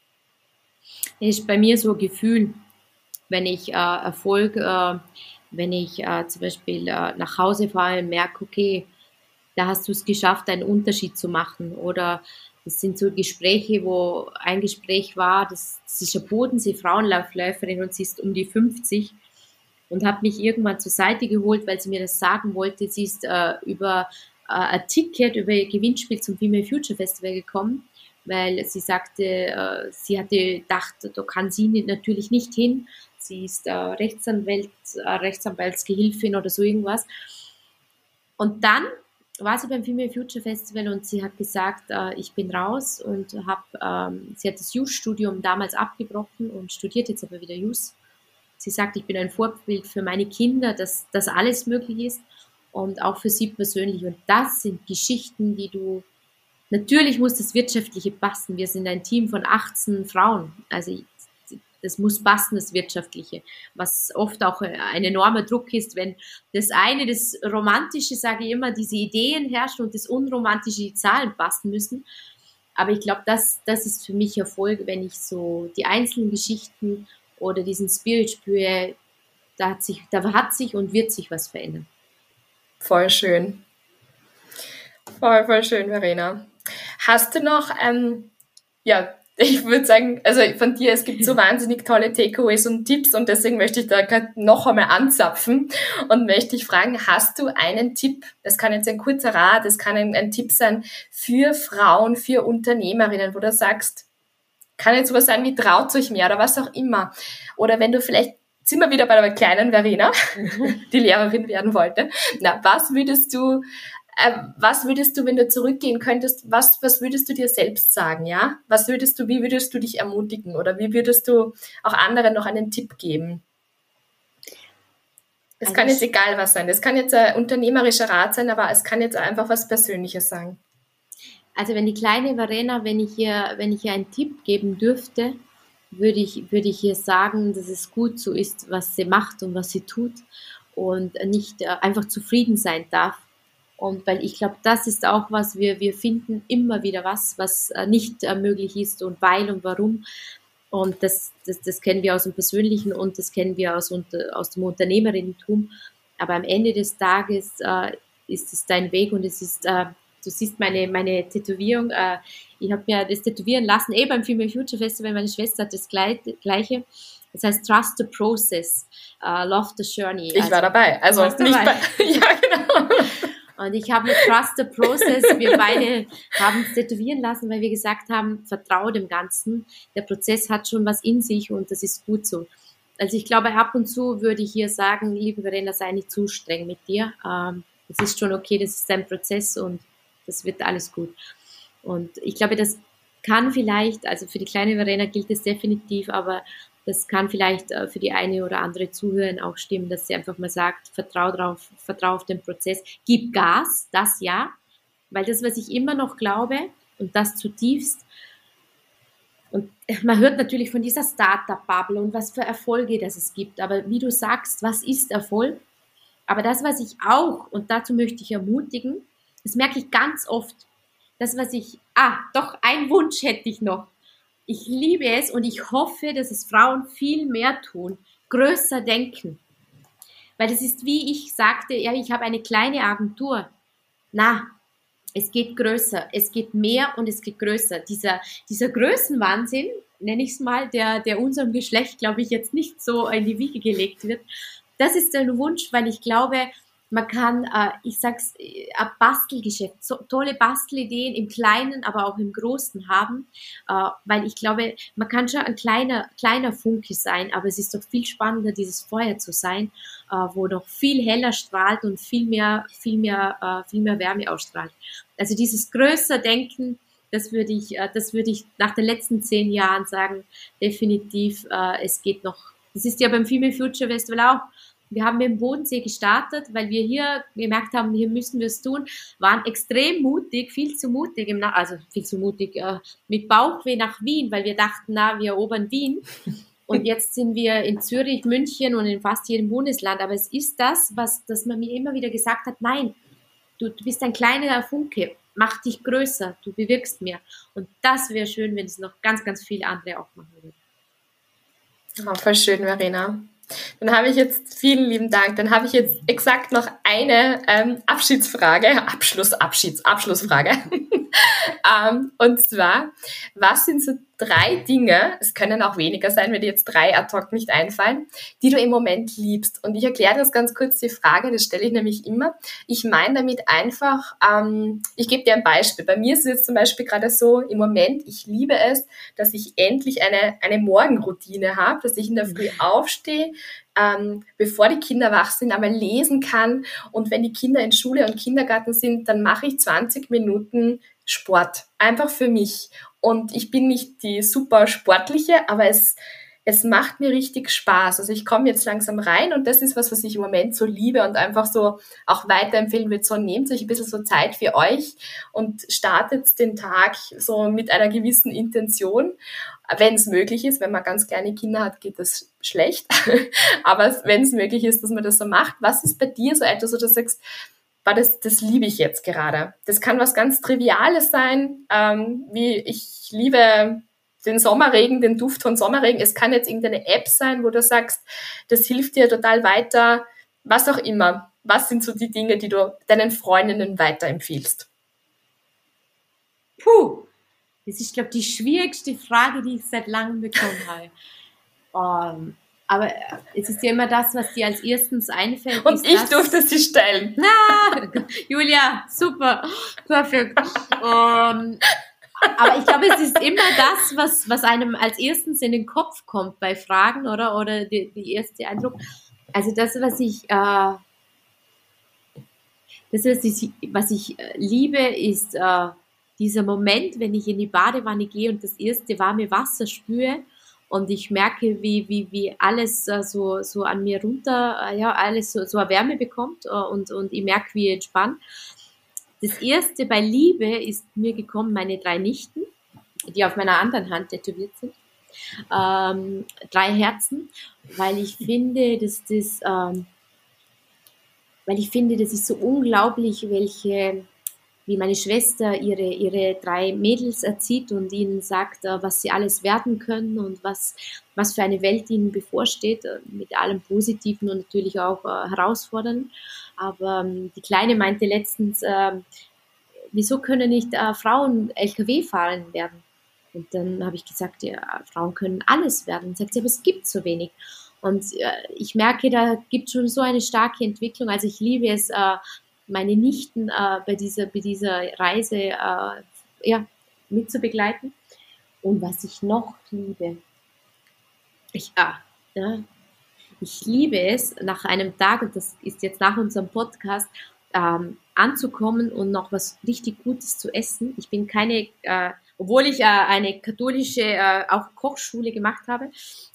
Das ist bei mir so ein Gefühl, wenn ich äh, Erfolg, äh, wenn ich äh, zum Beispiel äh, nach Hause fahre und merke, okay, da hast du es geschafft, einen Unterschied zu machen. Oder das sind so Gespräche, wo ein Gespräch war, das, das ist eine Bodensee-Frauenlaufläuferin und sie ist um die 50 und hat mich irgendwann zur Seite geholt, weil sie mir das sagen wollte. Sie ist äh, über äh, ein Ticket, über ihr Gewinnspiel zum Female Future Festival gekommen, weil sie sagte, äh, sie hatte gedacht, da kann sie natürlich nicht hin. Sie ist äh, Rechtsanwalt, äh, Rechtsanwaltsgehilfin oder so irgendwas. Und dann war sie beim Female Future Festival und sie hat gesagt, äh, ich bin raus und habe, ähm, sie hat das Jus-Studium damals abgebrochen und studiert jetzt aber wieder Jus. Sie sagt, ich bin ein Vorbild für meine Kinder, dass das alles möglich ist und auch für sie persönlich. Und das sind Geschichten, die du, natürlich muss das Wirtschaftliche passen. Wir sind ein Team von 18 Frauen. Also das muss passen, das Wirtschaftliche. Was oft auch ein enormer Druck ist, wenn das eine, das Romantische, sage ich immer, diese Ideen herrschen und das Unromantische, die Zahlen passen müssen. Aber ich glaube, das, das ist für mich Erfolg, wenn ich so die einzelnen Geschichten oder diesen Spirit spüre, da hat sich, da hat sich und wird sich was verändern. Voll schön. Voll, voll schön, Verena. Hast du noch, ähm, ja, ich würde sagen, also von dir, es gibt so <laughs> wahnsinnig tolle Takeaways und Tipps und deswegen möchte ich da gerade noch einmal anzapfen und möchte dich fragen, hast du einen Tipp, das kann jetzt ein kurzer Rat, das kann ein, ein Tipp sein für Frauen, für Unternehmerinnen, wo du sagst, kann jetzt sowas sein wie traut euch mehr oder was auch immer. Oder wenn du vielleicht, sind wir wieder bei der kleinen Verena, <laughs> die Lehrerin werden wollte, na, was würdest du was würdest du, wenn du zurückgehen könntest, was, was würdest du dir selbst sagen, ja? Was würdest du, wie würdest du dich ermutigen oder wie würdest du auch anderen noch einen Tipp geben? Es also kann jetzt egal was sein. Es kann jetzt ein unternehmerischer Rat sein, aber es kann jetzt einfach was Persönliches sein. Also wenn die kleine Verena, wenn ich ihr, wenn ich ihr einen Tipp geben dürfte, würde ich, würde ich ihr sagen, dass es gut so ist, was sie macht und was sie tut und nicht äh, einfach zufrieden sein darf. Und weil ich glaube, das ist auch was, wir, wir finden immer wieder was, was äh, nicht äh, möglich ist und weil und warum. Und das, das, das kennen wir aus dem Persönlichen und das kennen wir aus, aus dem Unternehmerinnentum. Aber am Ende des Tages äh, ist es dein Weg und es ist, äh, du siehst meine, meine Tätowierung. Äh, ich habe mir das tätowieren lassen, eh beim Female Future Festival. Meine Schwester hat das Gleiche. Das heißt Trust the Process, uh, Love the Journey. Ich also, war dabei. Also nicht dabei. bei. <laughs> ja, genau. <laughs> Und ich habe mit Trust the Process, wir beide haben es tätowieren lassen, weil wir gesagt haben, vertraue dem Ganzen. Der Prozess hat schon was in sich und das ist gut so. Also ich glaube, ab und zu würde ich hier sagen, liebe Verena, sei nicht zu streng mit dir. Ähm, es ist schon okay, das ist dein Prozess und das wird alles gut. Und ich glaube, das kann vielleicht, also für die kleine Verena gilt es definitiv, aber das kann vielleicht äh, für die eine oder andere Zuhörerin auch stimmen, dass sie einfach mal sagt, vertrau drauf, vertrau auf den Prozess, gib Gas, das ja, weil das, was ich immer noch glaube und das zutiefst, und <laughs> man hört natürlich von dieser Startup-Bubble und was für Erfolge das es gibt, aber wie du sagst, was ist Erfolg? Aber das, was ich auch, und dazu möchte ich ermutigen, das merke ich ganz oft, das, was ich, ah, doch, ein Wunsch hätte ich noch ich liebe es und ich hoffe, dass es Frauen viel mehr tun, größer denken. Weil das ist wie ich sagte, ja, ich habe eine kleine Agentur. Na, es geht größer, es geht mehr und es geht größer. Dieser, dieser Größenwahnsinn, nenne ich es mal, der, der unserem Geschlecht, glaube ich, jetzt nicht so in die Wiege gelegt wird, das ist ein Wunsch, weil ich glaube, man kann, äh, ich sag's, äh, ein Bastelgeschäft, so, tolle Bastelideen im Kleinen, aber auch im Großen haben, äh, weil ich glaube, man kann schon ein kleiner, kleiner Funke sein, aber es ist doch viel spannender, dieses Feuer zu sein, äh, wo noch viel heller strahlt und viel mehr, viel mehr, äh, viel mehr Wärme ausstrahlt. Also dieses größer Denken, das würde ich, äh, das würde ich nach den letzten zehn Jahren sagen, definitiv, äh, es geht noch. Das ist ja beim Female Future Festival auch wir haben mit dem Bodensee gestartet, weil wir hier gemerkt haben, hier müssen wir es tun, waren extrem mutig, viel zu mutig, im also viel zu mutig, äh, mit Bauchweh nach Wien, weil wir dachten, na, wir erobern Wien. Und jetzt sind wir in Zürich, München und in fast jedem Bundesland. Aber es ist das, was dass man mir immer wieder gesagt hat, nein, du, du bist ein kleiner Funke, mach dich größer, du bewirkst mehr. Und das wäre schön, wenn es noch ganz, ganz viele andere auch machen würden. Oh, voll schön, Verena. Dann habe ich jetzt, vielen lieben Dank, dann habe ich jetzt exakt noch eine ähm, Abschiedsfrage, <laughs> Abschluss, Abschieds, Abschlussfrage. <laughs> ähm, und zwar, was sind so drei Dinge, es können auch weniger sein, wenn dir jetzt drei ad hoc nicht einfallen, die du im Moment liebst? Und ich erkläre das ganz kurz, die Frage, das stelle ich nämlich immer. Ich meine damit einfach, ähm, ich gebe dir ein Beispiel. Bei mir ist es jetzt zum Beispiel gerade so, im Moment, ich liebe es, dass ich endlich eine, eine Morgenroutine habe, dass ich in der Früh aufstehe, ähm, bevor die Kinder wach sind, einmal lesen kann. Und wenn die Kinder in Schule und Kindergarten sind, dann mache ich 20 Minuten Sport. Einfach für mich. Und ich bin nicht die super sportliche, aber es, es macht mir richtig Spaß. Also ich komme jetzt langsam rein und das ist was, was ich im Moment so liebe und einfach so auch weiterempfehlen würde. So nehmt euch ein bisschen so Zeit für euch und startet den Tag so mit einer gewissen Intention. Wenn es möglich ist, wenn man ganz kleine Kinder hat, geht das schlecht. <laughs> Aber wenn es möglich ist, dass man das so macht, was ist bei dir so etwas, wo du sagst, war das, das liebe ich jetzt gerade. Das kann was ganz Triviales sein, ähm, wie ich liebe den Sommerregen, den Duft von Sommerregen. Es kann jetzt irgendeine App sein, wo du sagst, das hilft dir total weiter, was auch immer. Was sind so die Dinge, die du deinen Freundinnen weiterempfiehlst? Puh, das ist, glaube ich, die schwierigste Frage, die ich seit langem bekommen habe. Um, <laughs> ähm, aber es ist ja immer das, was dir als erstens einfällt. Und ich das, durfte sie stellen. Na, <laughs> Julia, super, perfekt. Um, aber ich glaube, es ist immer das, was, was einem als erstens in den Kopf kommt bei Fragen, oder? Oder die, die erste Eindruck. Also das, was ich, äh, das, was ich, was ich äh, liebe, ist äh, dieser Moment, wenn ich in die Badewanne gehe und das erste warme Wasser spüre und ich merke, wie, wie, wie alles äh, so, so an mir runter, äh, ja, alles so, so eine Wärme bekommt äh, und, und ich merke, wie ich entspannt. Das erste bei Liebe ist mir gekommen, meine drei Nichten, die auf meiner anderen Hand tätowiert sind. Ähm, drei Herzen, weil ich finde, dass das, ähm, weil ich finde, das ist so unglaublich, welche, wie meine Schwester ihre, ihre drei Mädels erzieht und ihnen sagt, äh, was sie alles werden können und was, was für eine Welt ihnen bevorsteht, äh, mit allem Positiven und natürlich auch äh, Herausfordernden. Aber ähm, die Kleine meinte letztens, äh, wieso können nicht Frauen LKW fahren werden? Und dann habe ich gesagt, ja, Frauen können alles werden. Und sagt sie, aber es gibt so wenig. Und äh, ich merke, da gibt es schon so eine starke Entwicklung. Also ich liebe es, äh, meine Nichten äh, bei, dieser, bei dieser Reise äh, ja, mitzubegleiten. Und was ich noch liebe, ich, ah, ja, ich liebe es, nach einem Tag, und das ist jetzt nach unserem Podcast, ähm, anzukommen und noch was richtig Gutes zu essen. Ich bin keine, äh, obwohl ich äh, eine katholische äh, auch Kochschule gemacht habe,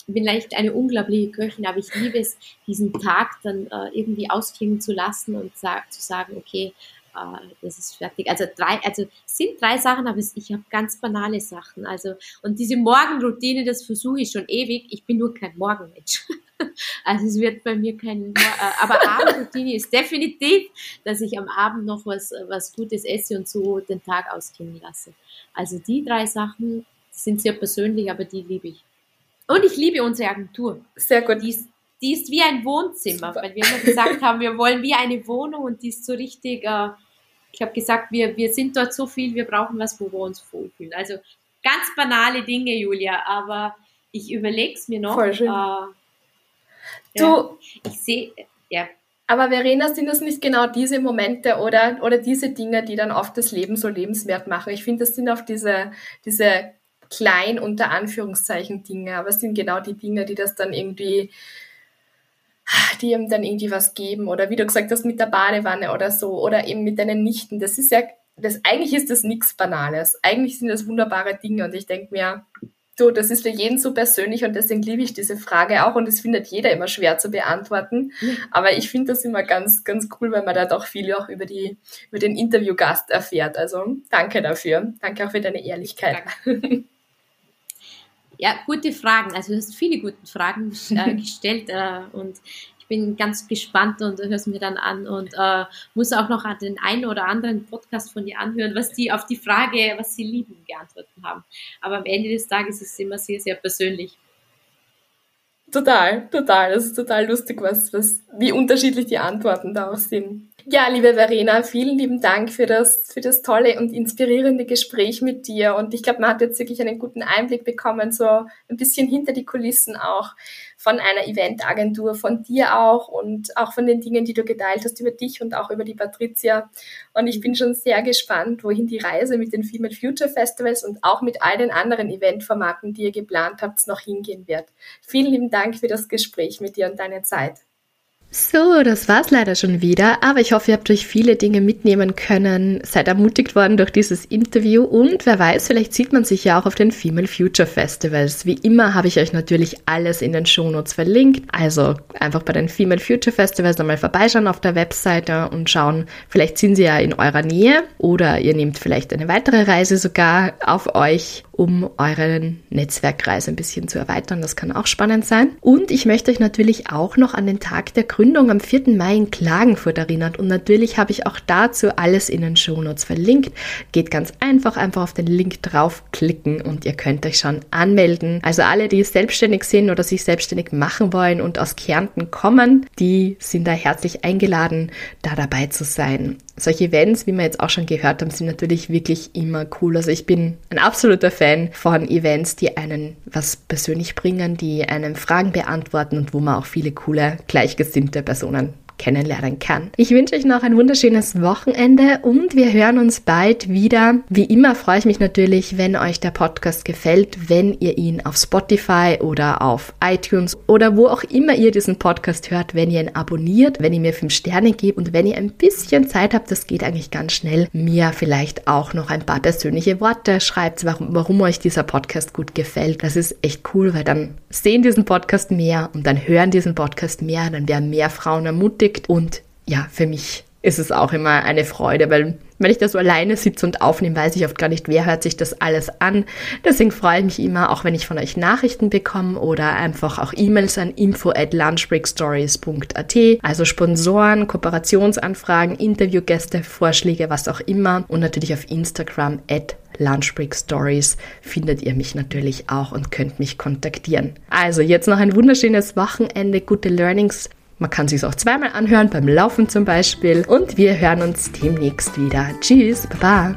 bin leicht eine unglaubliche Köchin, aber ich liebe es, diesen Tag dann äh, irgendwie ausklingen zu lassen und sa zu sagen, okay, äh, das ist fertig. Also drei, also sind drei Sachen, aber ich habe ganz banale Sachen. Also und diese Morgenroutine, das versuche ich schon ewig. Ich bin nur kein Morgenmensch. <laughs> <laughs> Also es wird bei mir kein, äh, aber Abendroutine ist definitiv, dass ich am Abend noch was, was Gutes esse und so den Tag ausklingen lasse. Also die drei Sachen sind sehr persönlich, aber die liebe ich. Und ich liebe unsere Agentur. Sehr gut. Die ist, die ist wie ein Wohnzimmer, okay. weil wir immer gesagt haben, wir wollen wie eine Wohnung und die ist so richtig, äh, ich habe gesagt, wir, wir sind dort so viel, wir brauchen was, wo wir uns wohlfühlen. Also ganz banale Dinge, Julia, aber ich überlege es mir noch. Voll schön. Äh, du, ja, ich sehe, ja. Aber Verena, sind das nicht genau diese Momente oder, oder diese Dinge, die dann oft das Leben so lebenswert machen? Ich finde, das sind oft diese, diese klein unter Anführungszeichen Dinge, aber es sind genau die Dinge, die das dann irgendwie, die ihm dann irgendwie was geben oder wie du gesagt hast mit der Badewanne oder so oder eben mit deinen Nichten. Das ist ja, das eigentlich ist das nichts Banales. Eigentlich sind das wunderbare Dinge und ich denke mir, du, das ist für jeden so persönlich und deswegen liebe ich diese Frage auch und es findet jeder immer schwer zu beantworten. Aber ich finde das immer ganz, ganz cool, weil man da doch viel auch über die, über den Interviewgast erfährt. Also danke dafür. Danke auch für deine Ehrlichkeit. Danke. Ja, gute Fragen. Also du hast viele gute Fragen äh, <laughs> gestellt äh, und ich bin ganz gespannt und höre es mir dann an und äh, muss auch noch den einen oder anderen Podcast von dir anhören, was die auf die Frage, was sie lieben, geantwortet haben. Aber am Ende des Tages ist es immer sehr, sehr persönlich. Total, total. Das ist total lustig, was, was, wie unterschiedlich die Antworten da auch sind. Ja, liebe Verena, vielen lieben Dank für das, für das tolle und inspirierende Gespräch mit dir. Und ich glaube, man hat jetzt wirklich einen guten Einblick bekommen, so ein bisschen hinter die Kulissen auch von einer Eventagentur, von dir auch und auch von den Dingen, die du geteilt hast über dich und auch über die Patricia. Und ich bin schon sehr gespannt, wohin die Reise mit den Female Future Festivals und auch mit all den anderen Eventformaten, die ihr geplant habt, noch hingehen wird. Vielen lieben Dank für das Gespräch mit dir und deine Zeit. So, das war's leider schon wieder, aber ich hoffe, ihr habt euch viele Dinge mitnehmen können, seid ermutigt worden durch dieses Interview und wer weiß, vielleicht sieht man sich ja auch auf den Female Future Festivals. Wie immer habe ich euch natürlich alles in den Shownotes verlinkt, also einfach bei den Female Future Festivals nochmal vorbeischauen auf der Webseite und schauen, vielleicht sind sie ja in eurer Nähe oder ihr nehmt vielleicht eine weitere Reise sogar auf euch um euren Netzwerkreise ein bisschen zu erweitern. Das kann auch spannend sein. Und ich möchte euch natürlich auch noch an den Tag der Gründung am 4. Mai in Klagenfurt erinnern. Und natürlich habe ich auch dazu alles in den Shownotes verlinkt. Geht ganz einfach, einfach auf den Link draufklicken und ihr könnt euch schon anmelden. Also alle, die selbstständig sind oder sich selbstständig machen wollen und aus Kärnten kommen, die sind da herzlich eingeladen, da dabei zu sein solche Events, wie wir jetzt auch schon gehört haben, sind natürlich wirklich immer cool. Also ich bin ein absoluter Fan von Events, die einen was persönlich bringen, die einem Fragen beantworten und wo man auch viele coole, gleichgesinnte Personen kennenlernen kann. Ich wünsche euch noch ein wunderschönes Wochenende und wir hören uns bald wieder. Wie immer freue ich mich natürlich, wenn euch der Podcast gefällt, wenn ihr ihn auf Spotify oder auf iTunes oder wo auch immer ihr diesen Podcast hört, wenn ihr ihn abonniert, wenn ihr mir fünf Sterne gebt und wenn ihr ein bisschen Zeit habt, das geht eigentlich ganz schnell, mir vielleicht auch noch ein paar persönliche Worte schreibt, warum, warum euch dieser Podcast gut gefällt. Das ist echt cool, weil dann sehen diesen Podcast mehr und dann hören diesen Podcast mehr, dann werden mehr Frauen ermutigt und ja, für mich ist es auch immer eine Freude, weil wenn ich da so alleine sitze und aufnehme, weiß ich oft gar nicht, wer hört sich das alles an. Deswegen freue ich mich immer, auch wenn ich von euch Nachrichten bekomme oder einfach auch E-Mails an info at lunchbreakstories.at. Also Sponsoren, Kooperationsanfragen, Interviewgäste, Vorschläge, was auch immer. Und natürlich auf Instagram at Lunchbreak findet ihr mich natürlich auch und könnt mich kontaktieren. Also jetzt noch ein wunderschönes Wochenende, gute Learnings man kann sich auch zweimal anhören, beim Laufen zum Beispiel. Und wir hören uns demnächst wieder. Tschüss, baba.